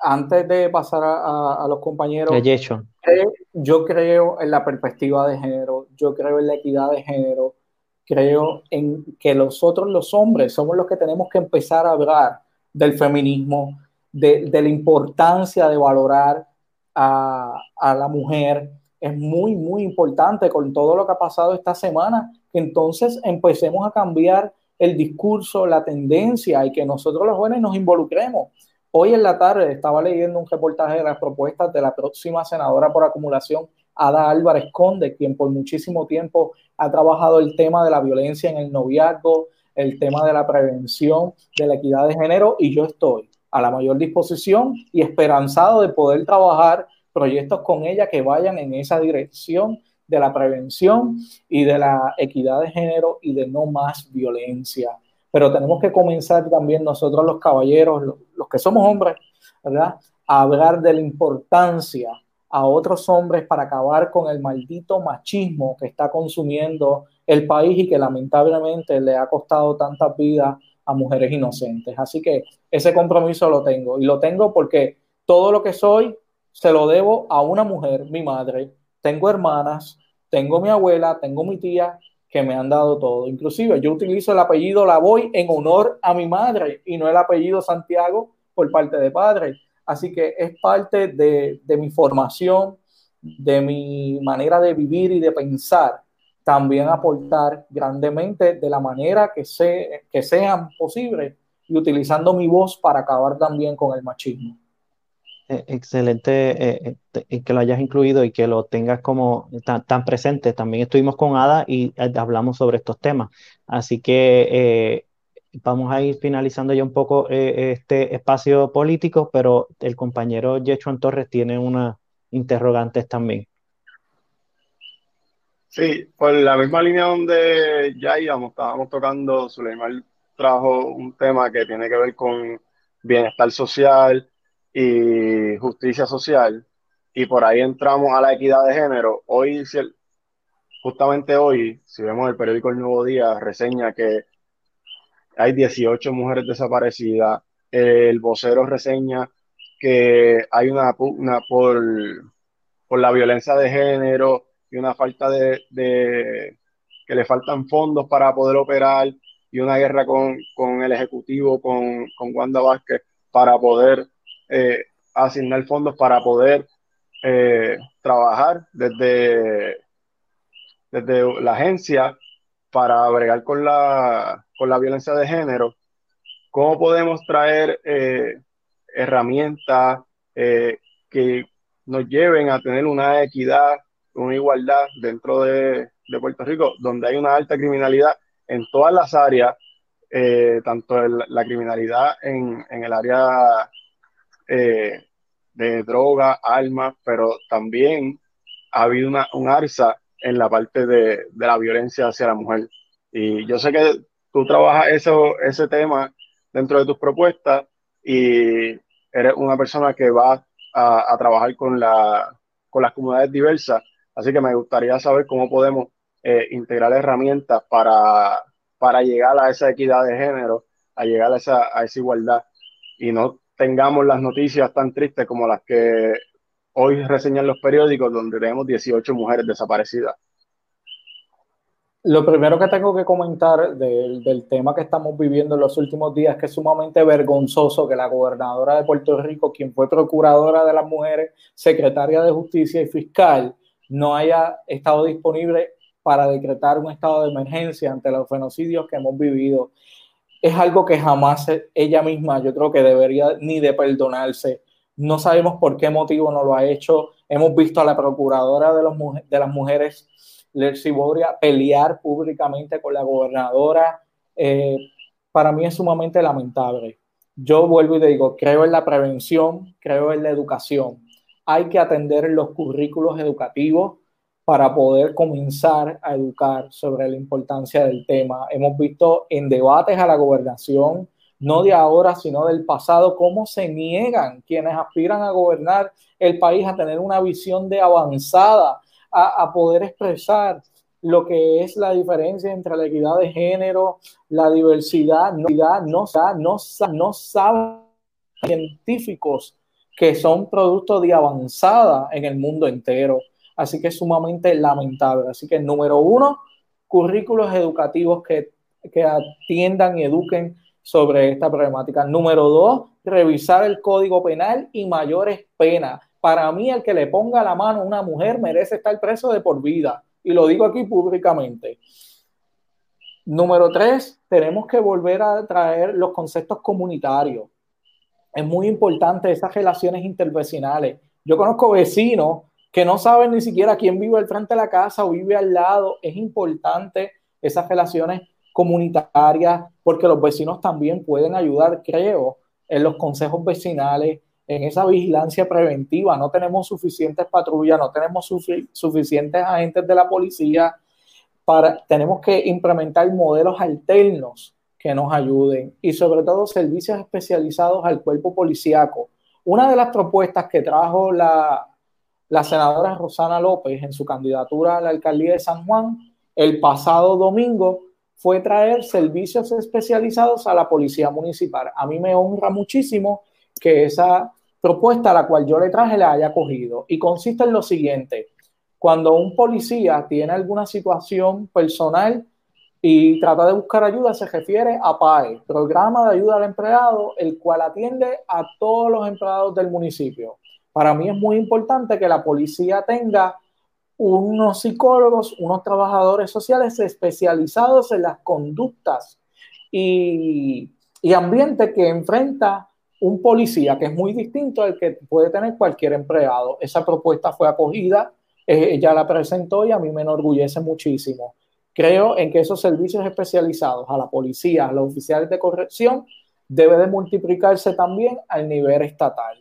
Antes de pasar a, los compañeros, eh, yo creo en la perspectiva de género, yo creo en la equidad de género, creo en que nosotros los hombres somos los que tenemos que empezar a hablar del feminismo, de, la importancia de valorar a, la mujer. Es muy, muy importante con todo lo que ha pasado esta semana, entonces empecemos a cambiar el discurso, la tendencia y que nosotros los jóvenes nos involucremos. Hoy en la tarde estaba leyendo un reportaje de las propuestas de la próxima senadora por acumulación, Ada Álvarez Conde, quien por muchísimo tiempo ha trabajado el tema de la violencia en el noviazgo, el tema de la prevención, de la equidad de género, y yo estoy a la mayor disposición y esperanzado de poder trabajar proyectos con ella que vayan en esa dirección de la prevención y de la equidad de género y de no más violencia. Pero tenemos que comenzar también nosotros los caballeros, los, que somos hombres, ¿verdad? A hablar de la importancia a otros hombres para acabar con el maldito machismo que está consumiendo el país y que lamentablemente le ha costado tantas vidas a mujeres inocentes. Así que ese compromiso lo tengo y lo tengo porque todo lo que soy se lo debo a una mujer, mi madre. Tengo hermanas, tengo mi abuela, tengo mi tía que me han dado todo. Inclusive yo utilizo el apellido Lavoy en honor a mi madre y no el apellido Santiago por parte de padre. Así que es parte de, de mi formación, de mi manera de vivir y de pensar también aportar grandemente de la manera que, se, que sean posibles y utilizando mi voz para acabar también con el machismo. Eh, excelente eh, eh, que lo hayas incluido y que lo tengas como tan, presente. También estuvimos con Ada y hablamos sobre estos temas. Así que vamos a ir finalizando ya un poco este espacio político, pero el compañero Yechuan Torres tiene unas interrogantes también. Sí, por la misma línea donde ya íbamos, estábamos tocando, Suleiman trajo un tema que tiene que ver con bienestar social y justicia social, y por ahí entramos a la equidad de género. Hoy, justamente hoy, si vemos el periódico El Nuevo Día, reseña que hay 18 mujeres desaparecidas, el vocero reseña que hay una pugna por, por la violencia de género, y una falta de, que le faltan fondos para poder operar y una guerra con, el Ejecutivo, con, con, Wanda Vázquez, para poder eh, asignar fondos para poder eh, trabajar desde, desde la agencia para bregar con la, con la violencia de género. ¿Cómo podemos traer eh, herramientas que nos lleven a tener una equidad una igualdad dentro de, Puerto Rico, donde hay una alta criminalidad en todas las áreas, eh, tanto la criminalidad en, el área eh, de droga, armas, pero también ha habido una, un arsa en la parte de, la violencia hacia la mujer. Y yo sé que tú trabajas eso, ese tema dentro de tus propuestas y eres una persona que va a, trabajar con, la, con las comunidades diversas Así que me gustaría saber cómo podemos eh, integrar herramientas para, para llegar a esa equidad de género, a llegar a esa, a esa igualdad y no tengamos las noticias tan tristes como las que hoy reseñan los periódicos donde tenemos 18 mujeres desaparecidas. Lo primero que tengo que comentar del, del, tema que estamos viviendo en los últimos días que es sumamente vergonzoso que la gobernadora de Puerto Rico, quien fue procuradora de las mujeres, secretaria de justicia y fiscal, no haya estado disponible para decretar un estado de emergencia ante los genocidios que hemos vivido. Es algo que jamás ella misma yo creo que debería ni de perdonarse. No sabemos por qué motivo no lo ha hecho. Hemos visto a la procuradora de, los, de las mujeres, Lercy Boria, pelear públicamente con la gobernadora. Eh, para mí es sumamente lamentable. Yo vuelvo y digo, creo en la prevención, creo en la educación hay que atender los currículos educativos para poder comenzar a educar sobre la importancia del tema. Hemos visto en debates a la gobernación, no de ahora, sino del pasado, cómo se niegan quienes aspiran a gobernar el país a tener una visión de avanzada, a, poder expresar lo que es la diferencia entre la equidad de género, la diversidad, no, no, no, no saben científicos que son productos de avanzada en el mundo entero. Así que es sumamente lamentable. Así que número uno, currículos educativos que, que atiendan y eduquen sobre esta problemática. Número dos, revisar el código penal y mayores penas. Para mí, el que le ponga la mano a una mujer merece estar preso de por vida. Y lo digo aquí públicamente. Número tres, tenemos que volver a traer los conceptos comunitarios es muy importante esas relaciones intervecinales. Yo conozco vecinos que no saben ni siquiera quién vive al frente de la casa o vive al lado. Es importante esas relaciones comunitarias porque los vecinos también pueden ayudar, creo, en los consejos vecinales, en esa vigilancia preventiva. No tenemos suficientes patrullas, no tenemos suficientes agentes de la policía. Para, tenemos que implementar modelos alternos que nos ayuden y sobre todo servicios especializados al cuerpo policíaco. Una de las propuestas que trajo la, la senadora Rosana López en su candidatura a la alcaldía de San Juan el pasado domingo fue traer servicios especializados a la policía municipal. A mí me honra muchísimo que esa propuesta a la cual yo le traje la haya cogido y consiste en lo siguiente. Cuando un policía tiene alguna situación personal y trata de buscar ayuda, se refiere a PAE, Programa de Ayuda al Empleado, el cual atiende a todos los empleados del municipio. Para mí es muy importante que la policía tenga unos psicólogos, unos trabajadores sociales especializados en las conductas y, y ambiente que enfrenta un policía, que es muy distinto al que puede tener cualquier empleado. Esa propuesta fue acogida, eh, ella la presentó y a mí me enorgullece muchísimo. Creo en que esos servicios especializados a la policía, a los oficiales de corrección, debe de multiplicarse también al nivel estatal.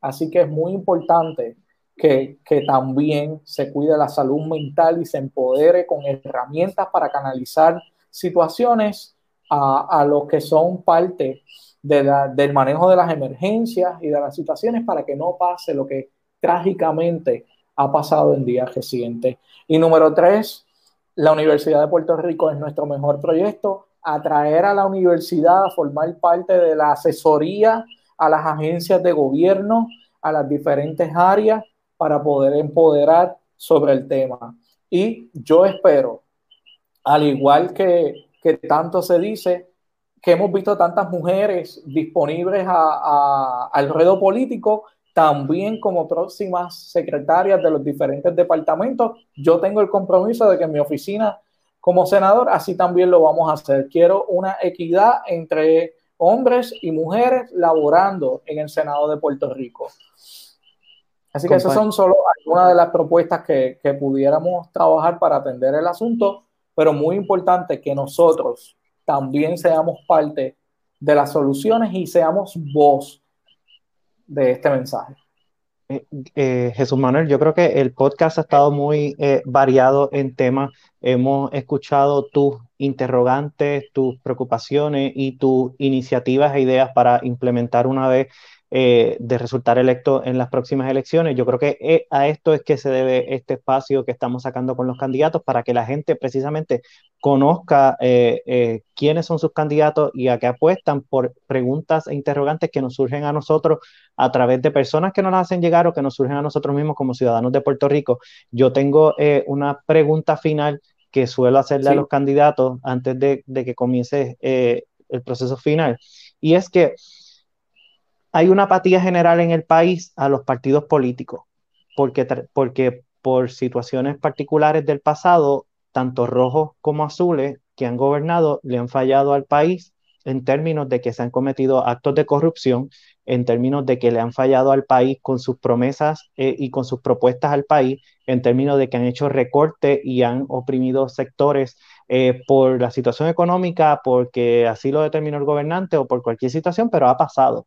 Así que es muy importante que, también se cuide la salud mental y se empodere con herramientas para canalizar situaciones a, a los que son parte de del manejo de las emergencias y de las situaciones para que no pase lo que trágicamente ha pasado en días recientes. Y número tres, la Universidad de Puerto Rico es nuestro mejor proyecto, atraer a la universidad a formar parte de la asesoría a las agencias de gobierno, a las diferentes áreas para poder empoderar sobre el tema. Y yo espero, al igual que, que tanto se dice, que hemos visto tantas mujeres disponibles a, al ruedo político, también como próximas secretarias de los diferentes departamentos. Yo tengo el compromiso de que en mi oficina como senador, así también lo vamos a hacer. Quiero una equidad entre hombres y mujeres laborando en el Senado de Puerto Rico. Así que esas son solo algunas de las propuestas que, que pudiéramos trabajar para atender el asunto, pero muy importante que nosotros también seamos parte de las soluciones y seamos voz de este mensaje. Eh, eh, Jesús Manuel, yo creo que el podcast ha estado muy eh, variado en temas. Hemos escuchado tus interrogantes, tus preocupaciones y tus iniciativas e ideas para implementar una vez eh, de resultar electo en las próximas elecciones. Yo creo que eh, a esto es que se debe este espacio que estamos sacando con los candidatos para que la gente precisamente conozca eh, quiénes son sus candidatos y a qué apuestan por preguntas e interrogantes que nos surgen a nosotros a través de personas que nos las hacen llegar o que nos surgen a nosotros mismos como ciudadanos de Puerto Rico. Yo tengo una pregunta final que suelo hacerle a los candidatos antes de, de que comience el proceso final. Y es que hay una apatía general en el país a los partidos políticos, porque, porque por situaciones particulares del pasado, tanto rojos como azules que han gobernado le han fallado al país en términos de que se han cometido actos de corrupción, en términos de que le han fallado al país con sus promesas eh, y con sus propuestas al país, en términos de que han hecho recorte y han oprimido sectores eh, por la situación económica, porque así lo determinó el gobernante o por cualquier situación, pero ha pasado.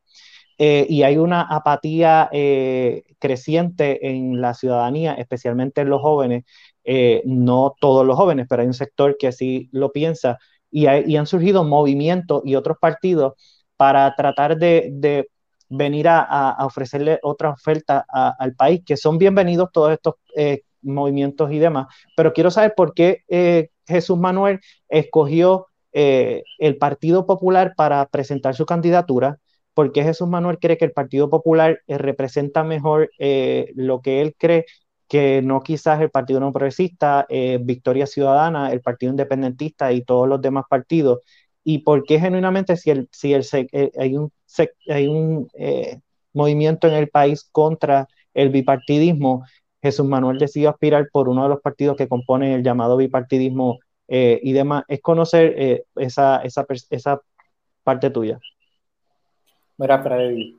Eh, y hay una apatía eh, creciente en la ciudadanía, especialmente en los jóvenes, eh, no todos los jóvenes, pero hay un sector que así lo piensa, y, han surgido movimientos y otros partidos para tratar de, venir a, ofrecerle otra oferta al país, que son bienvenidos todos estos movimientos y demás, pero quiero saber por qué Jesús Manuel escogió el Partido Popular para presentar su candidatura ¿Por qué Jesús Manuel cree que el Partido Popular eh, representa mejor eh, lo que él cree que no quizás el Partido No Progresista, eh, Victoria Ciudadana, el Partido Independentista y todos los demás partidos? ¿Y por qué genuinamente si, el, si el, hay un, hay un movimiento en el país contra el bipartidismo, Jesús Manuel decidió aspirar por uno de los partidos que componen el llamado bipartidismo y demás? Es conocer esa, esa, esa parte tuya. Mira, Freddy,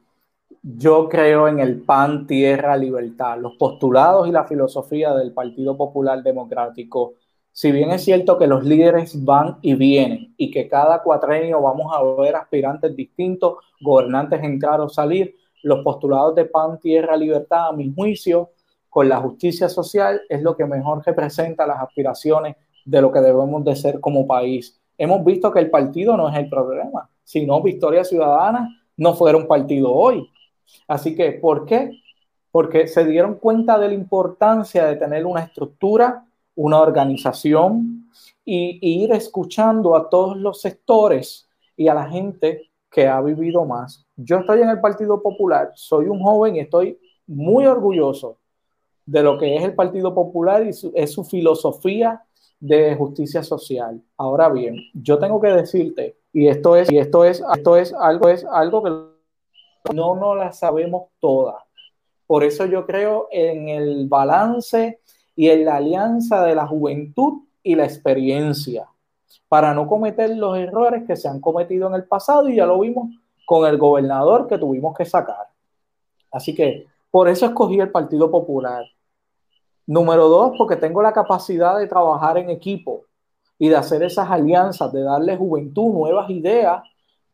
yo creo en el pan, tierra, libertad. Los postulados y la filosofía del Partido Popular Democrático, si bien es cierto que los líderes van y vienen y que cada cuatrenio vamos a ver aspirantes distintos, gobernantes entrar o salir, los postulados de pan, tierra, libertad, a mi juicio, con la justicia social, es lo que mejor representa las aspiraciones de lo que debemos de ser como país. Hemos visto que el partido no es el problema, sino Victoria Ciudadana no fuera un partido hoy. Así que, ¿por qué? Porque se dieron cuenta de la importancia de tener una estructura, una organización y, ir escuchando a todos los sectores y a la gente que ha vivido más. Yo estoy en el Partido Popular, soy un joven y estoy muy orgulloso de lo que es el Partido Popular y su, es su filosofía de justicia social. Ahora bien, yo tengo que decirte, y esto es, y esto es, esto es algo, es algo que no nos la sabemos todas. Por eso yo creo en el balance y en la alianza de la juventud y la experiencia, para no cometer los errores que se han cometido en el pasado y ya lo vimos con el gobernador que tuvimos que sacar. Así que por eso escogí el Partido Popular. Número dos, porque tengo la capacidad de trabajar en equipo y de hacer esas alianzas, de darle juventud, nuevas ideas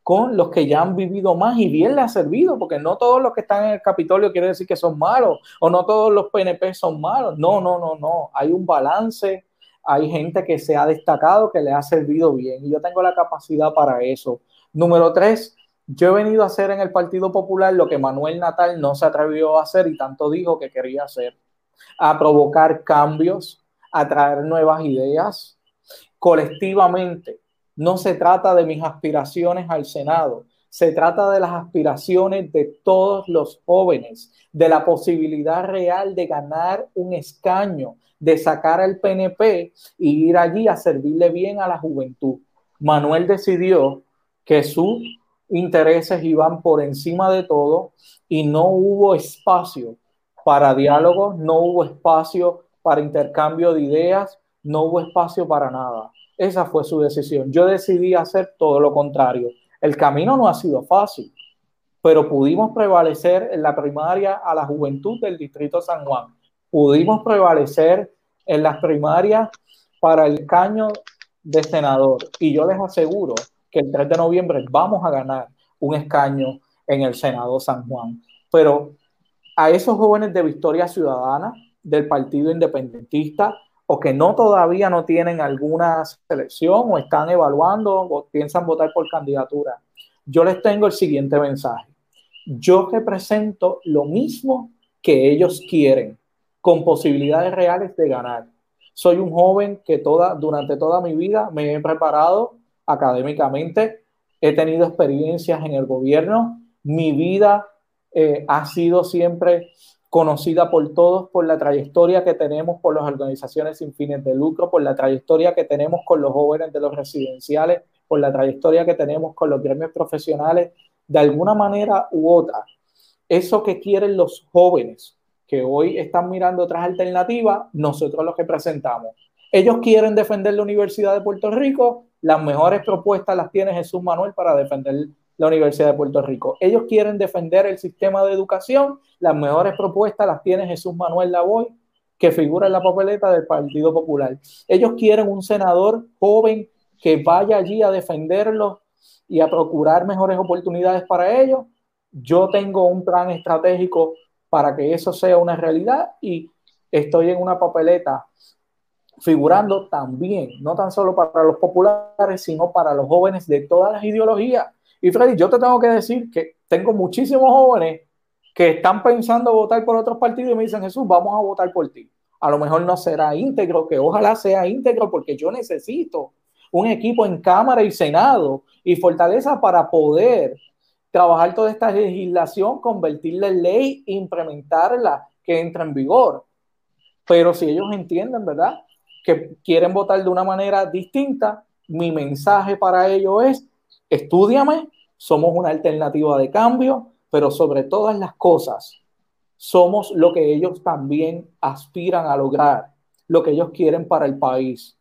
con los que ya han vivido más y bien le ha servido, porque no todos los que están en el Capitolio quiere decir que son malos, o no todos los PNP son malos. No, no, no, no. Hay un balance, hay gente que se ha destacado, que le ha servido bien, y yo tengo la capacidad para eso. Número tres, yo he venido a hacer en el Partido Popular lo que Manuel Natal no se atrevió a hacer y tanto dijo que quería hacer, a provocar cambios, a traer nuevas ideas colectivamente. No se trata de mis aspiraciones al Senado, se trata de las aspiraciones de todos los jóvenes, de la posibilidad real de ganar un escaño, de sacar al PNP y ir allí a servirle bien a la juventud. Manuel decidió que sus intereses iban por encima de todo y no hubo espacio para diálogos, no hubo espacio para intercambio de ideas, no hubo espacio para nada. Esa fue su decisión. Yo decidí hacer todo lo contrario. El camino no ha sido fácil, pero pudimos prevalecer en la primaria a la juventud del Distrito San Juan. Pudimos prevalecer en las primarias para el caño de senador. Y yo les aseguro que el 3 de noviembre vamos a ganar un escaño en el Senado San Juan. Pero a esos jóvenes de Victoria Ciudadana, del Partido Independentista, o que no todavía no tienen alguna selección o están evaluando o piensan votar por candidatura, yo les tengo el siguiente mensaje. Yo represento lo mismo que ellos quieren, con posibilidades reales de ganar. Soy un joven que toda, durante toda mi vida me he preparado académicamente, he tenido experiencias en el gobierno, mi vida eh, ha sido siempre conocida por todos por la trayectoria que tenemos por las organizaciones sin fines de lucro, por la trayectoria que tenemos con los jóvenes de los residenciales, por la trayectoria que tenemos con los gremios profesionales, de alguna manera u otra. Eso que quieren los jóvenes que hoy están mirando otras alternativas, nosotros los que presentamos. Ellos quieren defender la Universidad de Puerto Rico, las mejores propuestas las tiene Jesús Manuel para defender la Universidad de Puerto Rico. Ellos quieren defender el sistema de educación, las mejores propuestas las tiene Jesús Manuel Lavoy, que figura en la papeleta del Partido Popular. Ellos quieren un senador joven que vaya allí a defenderlos y a procurar mejores oportunidades para ellos. Yo tengo un plan estratégico para que eso sea una realidad y estoy en una papeleta figurando también, no tan solo para los populares, sino para los jóvenes de todas las ideologías. Y Freddy, yo te tengo que decir que tengo muchísimos jóvenes que están pensando votar por otros partidos y me dicen, Jesús, vamos a votar por ti. A lo mejor no será íntegro, que ojalá sea íntegro, porque yo necesito un equipo en Cámara y Senado y fortaleza para poder trabajar toda esta legislación, convertirla en ley implementarla, que entra en vigor. Pero si ellos entienden, ¿verdad? Que quieren votar de una manera distinta, mi mensaje para ellos es, estudiame, somos una alternativa de cambio, pero sobre todas las cosas, somos lo que ellos también aspiran a lograr, lo que ellos quieren para el país.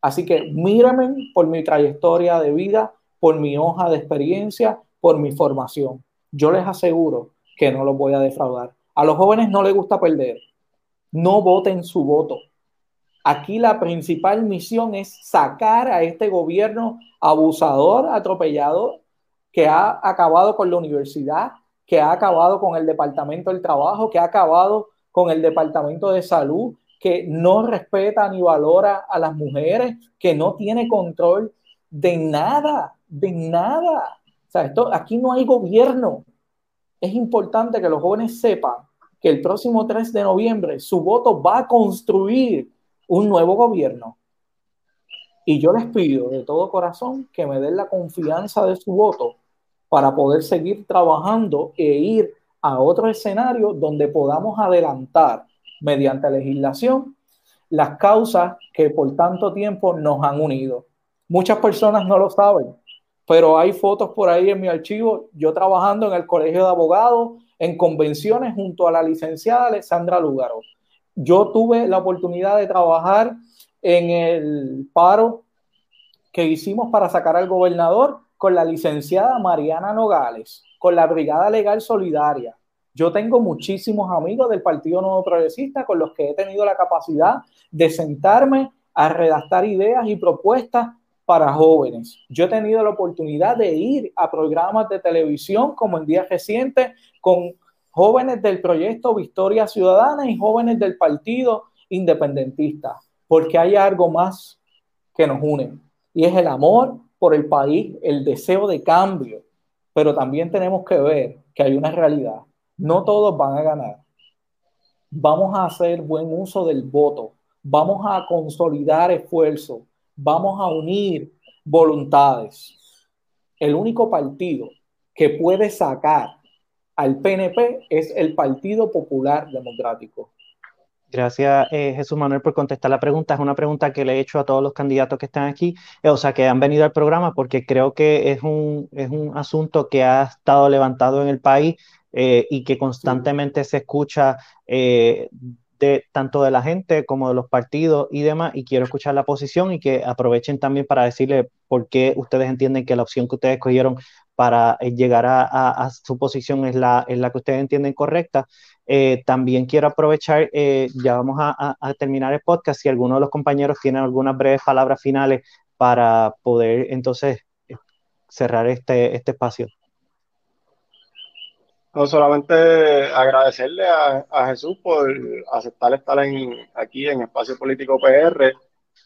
Así que mírenme por mi trayectoria de vida, por mi hoja de experiencia, por mi formación. Yo les aseguro que no los voy a defraudar. A los jóvenes no les gusta perder. No voten su voto. Aquí la principal misión es sacar a este gobierno abusador, atropellado, que ha acabado con la universidad, que ha acabado con el Departamento del Trabajo, que ha acabado con el Departamento de Salud, que no respeta ni valora a las mujeres, que no tiene control de nada, de nada. O sea, esto, aquí no hay gobierno. Es importante que los jóvenes sepan que el próximo 3 de noviembre su voto va a construir un nuevo gobierno. Y yo les pido de todo corazón que me den la confianza de su voto para poder seguir trabajando e ir a otro escenario donde podamos adelantar mediante legislación las causas que por tanto tiempo nos han unido. Muchas personas no lo saben, pero hay fotos por ahí en mi archivo, yo trabajando en el Colegio de Abogados, en convenciones junto a la licenciada Alexandra Lúgaro. Yo tuve la oportunidad de trabajar en el paro que hicimos para sacar al gobernador con la licenciada Mariana Nogales, con la Brigada Legal Solidaria. Yo tengo muchísimos amigos del Partido Nuevo Progresista con los que he tenido la capacidad de sentarme a redactar ideas y propuestas para jóvenes. Yo he tenido la oportunidad de ir a programas de televisión como en días recientes con jóvenes del proyecto Victoria Ciudadana y jóvenes del Partido Independentista, porque hay algo más que nos une y es el amor por el país, el deseo de cambio, pero también tenemos que ver que hay una realidad. No todos van a ganar. Vamos a hacer buen uso del voto, vamos a consolidar esfuerzos, vamos a unir voluntades. El único partido que puede sacar al PNP es el Partido Popular Democrático. Gracias, eh, Jesús Manuel, por contestar la pregunta. Es una pregunta que le he hecho a todos los candidatos que están aquí, eh, o sea, que han venido al programa, porque creo que es un, es un asunto que ha estado levantado en el país eh, y que constantemente se escucha de tanto de la gente como de los partidos y demás, y quiero escuchar la posición y que aprovechen también para decirle por qué ustedes entienden que la opción que ustedes escogieron para llegar a, su posición es la, es la que ustedes entienden correcta. Eh, también quiero aprovechar, eh, ya vamos a, terminar el podcast, si alguno de los compañeros tiene algunas breves palabras finales para poder entonces cerrar este, este espacio. No solamente agradecerle a, Jesús por aceptar estar aquí en Espacio Político PR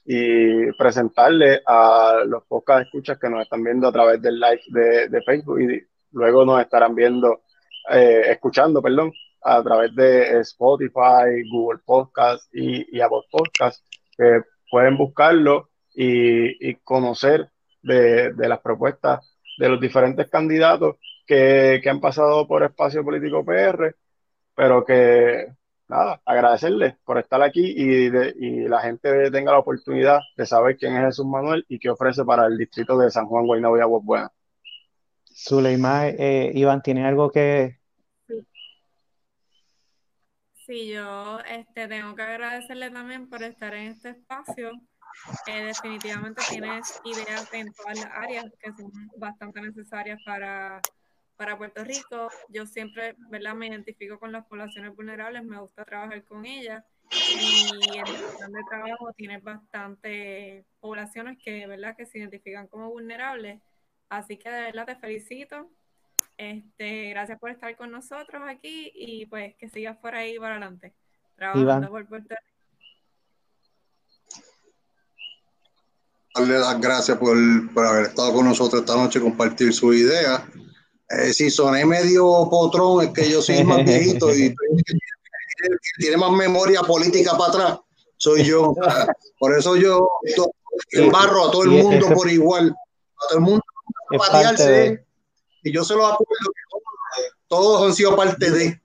y presentarle a los pocas escuchas que nos están viendo a través del live de, Facebook y luego nos estarán viendo, eh, escuchando, perdón, a través de Spotify, Google Podcast y, y Apple Podcast, que pueden buscarlo y, conocer de, de las propuestas de los diferentes candidatos que, han pasado por Espacio Político PR, pero que nada, agradecerles por estar aquí y, la gente tenga la oportunidad de saber quién es Jesús Manuel y qué ofrece para el distrito de San Juan, Guaynabo y Aguas Buenas. Zuleima, eh, Iván, ¿tiene algo que...? Sí. yo este, tengo que agradecerle también por estar en este espacio. Eh, definitivamente tienes ideas en todas las áreas que son bastante necesarias para para Puerto Rico. Yo siempre, ¿verdad? Me identifico con las poblaciones vulnerables, me gusta trabajar con ellas y en el plan de trabajo tienes bastantes poblaciones que, ¿verdad? Que se identifican como vulnerables. Así que de verdad te felicito. Este, gracias por estar con nosotros aquí y pues que sigas por ahí para adelante, trabajando por Puerto Rico. Darle las gracias por, por haber estado con nosotros esta noche, compartir su idea eh, si soné medio potrón, es que yo soy más viejito y tiene más memoria política para atrás, soy yo. Por eso yo embarro a todo el mundo por igual, a todo el mundo patearse. Y yo se lo acuerdo que todos han sido parte de.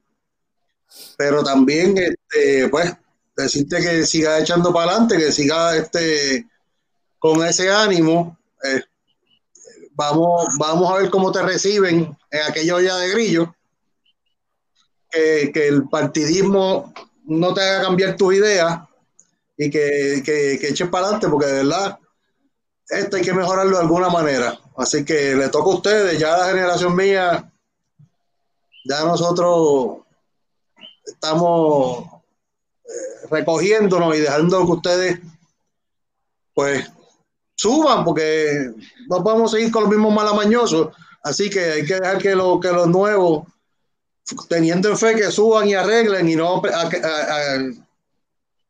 Pero también, este, pues, decirte que siga echando para adelante, que siga este, con ese ánimo. Eh, Vamos, vamos a ver cómo te reciben en aquella olla de grillo. Que, el partidismo no te haga cambiar tus ideas y que, que, que eches para adelante, porque de verdad esto hay que mejorarlo de alguna manera. Así que le toca a ustedes, ya la generación mía, ya nosotros estamos eh, recogiéndonos y dejando que ustedes, pues, suban, porque no podemos seguir con los mismos malamañosos. Así que hay que dejar que, lo, que los nuevos teniendo fe que suban y arreglen y no,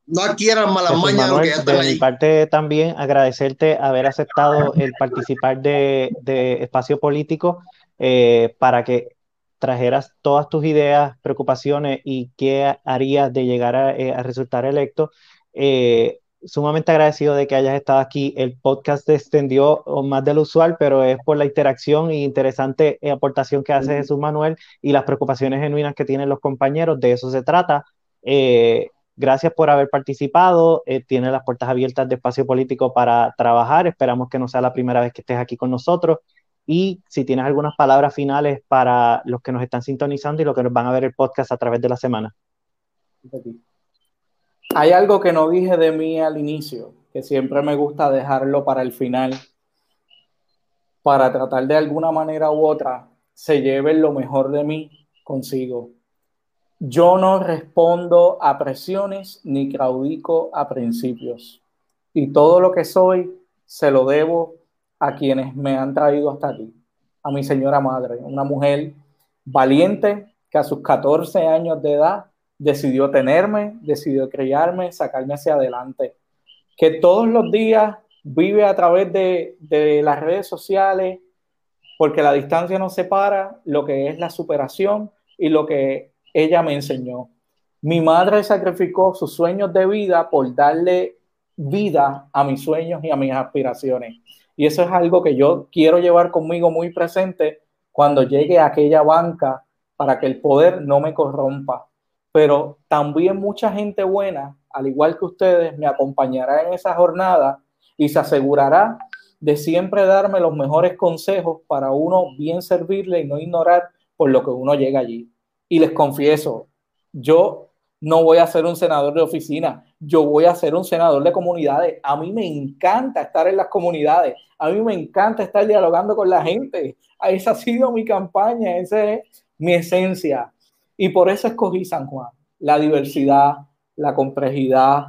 no adquieran malas mañas. que ya de mi parte también agradecerte haber aceptado el participar de, de Espacio Político eh, para que trajeras todas tus ideas, preocupaciones y qué harías de llegar a, eh, resultar electo. Eh, sumamente agradecido de que hayas estado aquí. El podcast se extendió más de lo usual, pero es por la interacción e interesante aportación que hace Jesús Manuel y las preocupaciones genuinas que tienen los compañeros. De eso se trata. Eh, gracias por haber participado. tiene las puertas abiertas de espacio político para trabajar. Esperamos que no sea la primera vez que estés aquí con nosotros y si tienes algunas palabras finales para los que nos están sintonizando y los que nos van a ver el podcast a través de la semana. Hay algo que no dije de mí al inicio, que siempre me gusta dejarlo para el final, para tratar de alguna manera u otra se lleve lo mejor de mí consigo. Yo no respondo a presiones ni claudico a principios. Y todo lo que soy se lo debo a quienes me han traído hasta aquí. A mi señora madre, una mujer valiente que a sus 14 años de edad decidió tenerme, decidió criarme, sacarme hacia adelante. Que todos los días vive a través de, de las redes sociales, porque la distancia nos separa, lo que es la superación y lo que ella me enseñó. Mi madre sacrificó sus sueños de vida por darle vida a mis sueños y a mis aspiraciones. Y eso es algo que yo quiero llevar conmigo muy presente cuando llegue a aquella banca para que el poder no me corrompa. Pero también mucha gente buena, al igual que ustedes, me acompañará en esa jornada y se asegurará de siempre darme los mejores consejos para uno bien servirle y no ignorar por lo que uno llega allí. Y les confieso, yo no voy a ser un senador de oficina, yo voy a ser un senador de comunidades. A mí me encanta estar en las comunidades, a mí me encanta estar dialogando con la gente. Esa ha sido mi campaña, esa es mi esencia. Y por eso escogí San Juan. La diversidad, la complejidad,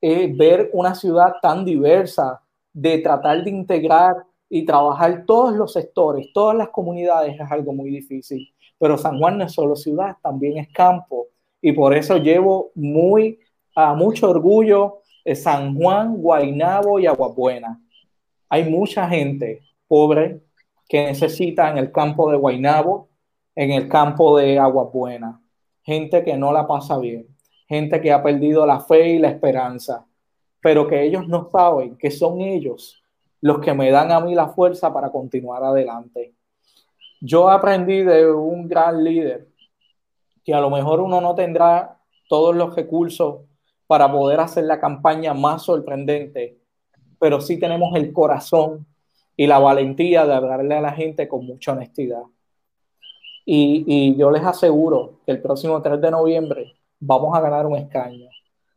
ver una ciudad tan diversa, de tratar de integrar y trabajar todos los sectores, todas las comunidades es algo muy difícil. Pero San Juan no es solo ciudad, también es campo y por eso llevo muy a mucho orgullo San Juan, Guainabo y Aguabuena. Hay mucha gente pobre que necesita en el campo de Guainabo, en el campo de Aguabuena, gente que no la pasa bien, gente que ha perdido la fe y la esperanza, pero que ellos no saben que son ellos los que me dan a mí la fuerza para continuar adelante. Yo aprendí de un gran líder que a lo mejor uno no tendrá todos los recursos para poder hacer la campaña más sorprendente, pero sí tenemos el corazón y la valentía de hablarle a la gente con mucha honestidad. Y, yo les aseguro que el próximo 3 de noviembre vamos a ganar un escaño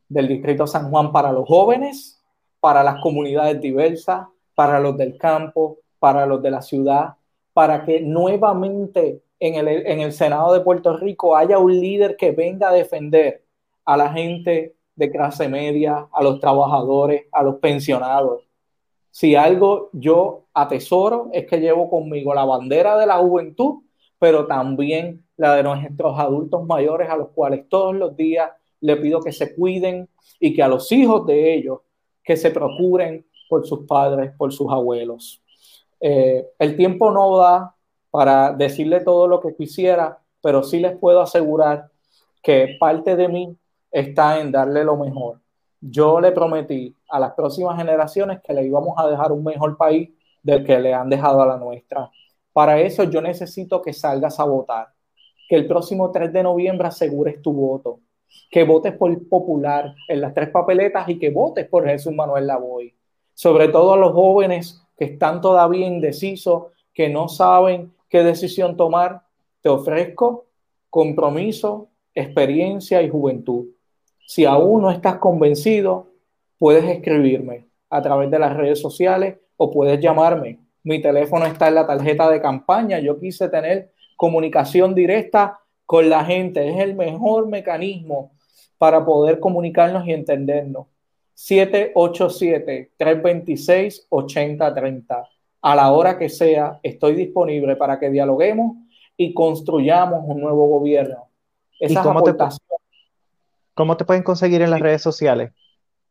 del Distrito San Juan para los jóvenes, para las comunidades diversas, para los del campo, para los de la ciudad, para que nuevamente en el, en el Senado de Puerto Rico haya un líder que venga a defender a la gente de clase media, a los trabajadores, a los pensionados. Si algo yo atesoro es que llevo conmigo la bandera de la juventud, pero también la de nuestros adultos mayores a los cuales todos los días le pido que se cuiden y que a los hijos de ellos que se procuren por sus padres, por sus abuelos. Eh, el tiempo no da para decirle todo lo que quisiera, pero sí les puedo asegurar que parte de mí está en darle lo mejor. Yo le prometí a las próximas generaciones que le íbamos a dejar un mejor país del que le han dejado a la nuestra. Para eso yo necesito que salgas a votar, que el próximo 3 de noviembre asegures tu voto, que votes por popular en las tres papeletas y que votes por Jesús Manuel Lavoy. Sobre todo a los jóvenes que están todavía indecisos, que no saben qué decisión tomar, te ofrezco compromiso, experiencia y juventud. Si aún no estás convencido, puedes escribirme a través de las redes sociales o puedes llamarme. Mi teléfono está en la tarjeta de campaña. Yo quise tener comunicación directa con la gente. Es el mejor mecanismo para poder comunicarnos y entendernos. 787-326-8030 a la hora que sea, estoy disponible para que dialoguemos y construyamos un nuevo gobierno. Esas cómo te, ¿Cómo te pueden conseguir en las redes sociales?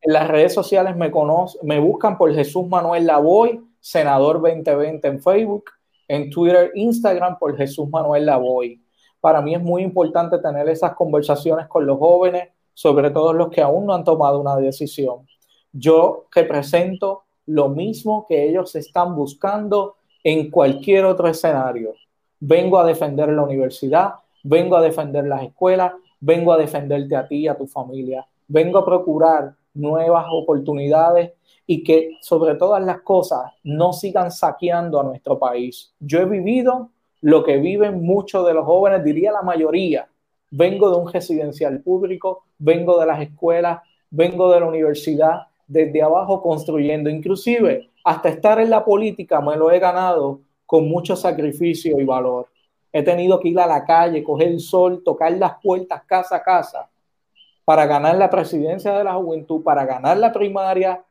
En las redes sociales me, conocen, me buscan por Jesús Manuel Lavoy, senador 2020 en Facebook, en Twitter, Instagram por Jesús Manuel Lavoy. Para mí es muy importante tener esas conversaciones con los jóvenes, sobre todo los que aún no han tomado una decisión. Yo represento lo mismo que ellos están buscando en cualquier otro escenario. Vengo a defender la universidad, vengo a defender las escuelas, vengo a defenderte a ti y a tu familia, vengo a procurar nuevas oportunidades y que sobre todas las cosas no sigan saqueando a nuestro país. Yo he vivido lo que viven muchos de los jóvenes, diría la mayoría. Vengo de un residencial público, vengo de las escuelas, vengo de la universidad, desde abajo construyendo, inclusive hasta estar en la política me lo he ganado con mucho sacrificio y valor. He tenido que ir a la calle, coger el sol, tocar las puertas casa a casa para ganar la presidencia de la juventud, para ganar la primaria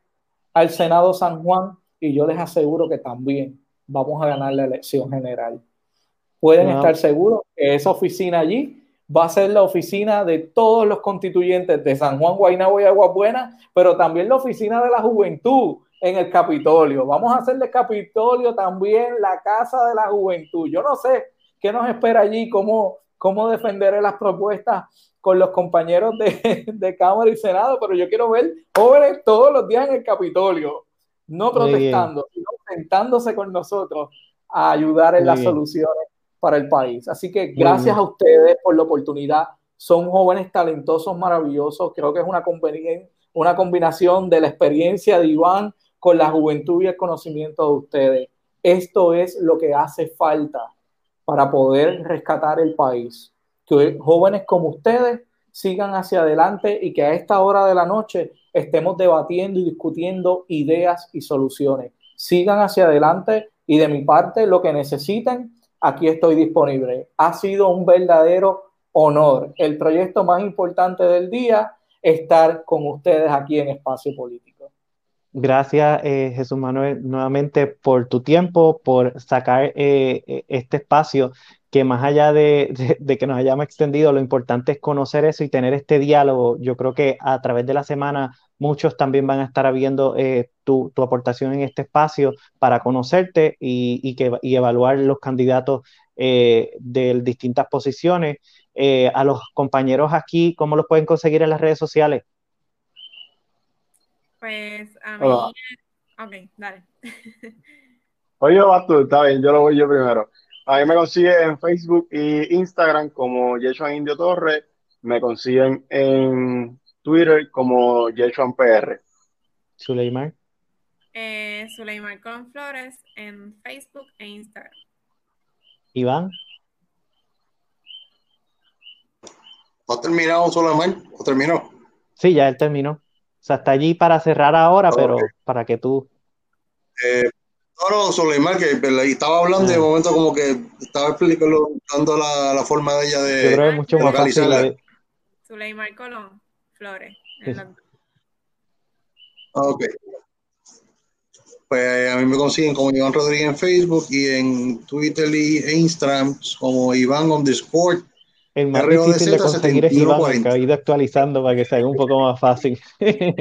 al Senado San Juan y yo les aseguro que también vamos a ganar la elección general. Pueden estar seguros que esa oficina allí va a ser la oficina de todos los constituyentes de San Juan, Guaynabo y Aguabuena, pero también la oficina de la juventud en el Capitolio. Vamos a hacerle Capitolio también la Casa de la Juventud. Yo no sé qué nos espera allí, cómo, cómo defenderé las propuestas con los compañeros de, de, Cámara y Senado, pero yo quiero ver jóvenes todos los días en el Capitolio, no protestando, sino sentándose con nosotros a ayudar en las soluciones para el país. Así que gracias a ustedes por la oportunidad. Son jóvenes talentosos, maravillosos. Creo que es una, una combinación de la experiencia de Iván con la juventud y el conocimiento de ustedes. Esto es lo que hace falta para poder rescatar el país que jóvenes como ustedes sigan hacia adelante y que a esta hora de la noche estemos debatiendo y discutiendo ideas y soluciones. Sigan hacia adelante y de mi parte lo que necesiten, aquí estoy disponible. Ha sido un verdadero honor. El proyecto más importante del día, estar con ustedes aquí en Espacio Político. Gracias, eh, Jesús Manuel, nuevamente por tu tiempo, por sacar eh, e, este espacio que más allá de, que nos hayamos extendido, lo importante es conocer eso y tener este diálogo. Yo creo que a través de la semana muchos también van a estar viendo eh, tu, aportación en este espacio para conocerte y, que, evaluar los candidatos eh, de distintas posiciones. Eh, a los compañeros aquí, ¿cómo los pueden conseguir en las redes sociales? Pues a mí... Ok, dale. Oye, tú, está bien, yo lo voy yo primero. A mí me consiguen en Facebook e Instagram como Yechuan Indio Torres. Me consiguen en Twitter como Yechuan PR. Suleimar. Eh, Suleimar con Flores en Facebook e Instagram. Iván. ¿Ha terminado Suleimar? ¿O terminó? Sí, ya él terminó. O sea, está allí para cerrar ahora, pero para que tú. Eh, no, no, que estaba hablando de ah. momento como que estaba explicando dando la, la, forma de ella de. Yo creo que es mucho más fácil. Suleimar Colón, Flores. Ok. Pues a mí me consiguen como Iván Rodríguez en Facebook y en Twitter e Instagram como Iván on Discord. El más difícil de conseguir es Iván, que ha ido actualizando para que sea un poco más fácil. hey.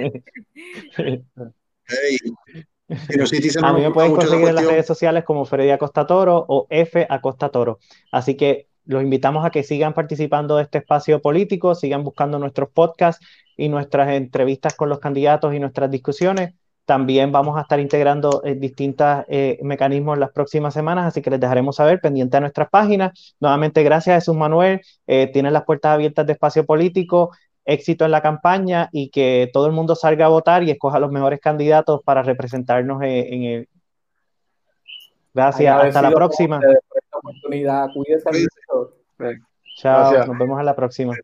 a mí me pueden conseguir en las redes sociales como Freddy Acosta Toro o F Acosta Toro. Así que los invitamos a que sigan participando de este espacio político, sigan buscando nuestros podcasts y nuestras entrevistas con los candidatos y nuestras discusiones. También vamos a estar integrando eh, distintos eh, mecanismos en las próximas semanas, así que les dejaremos saber pendiente a nuestras páginas. Nuevamente, gracias Jesús Manuel. Eh, tienen las puertas abiertas de espacio político éxito en la campaña y que todo el mundo salga a votar y escoja los mejores candidatos para representarnos en, el... Gracias, hasta la próxima. Cuídense Chao, nos vemos en la próxima.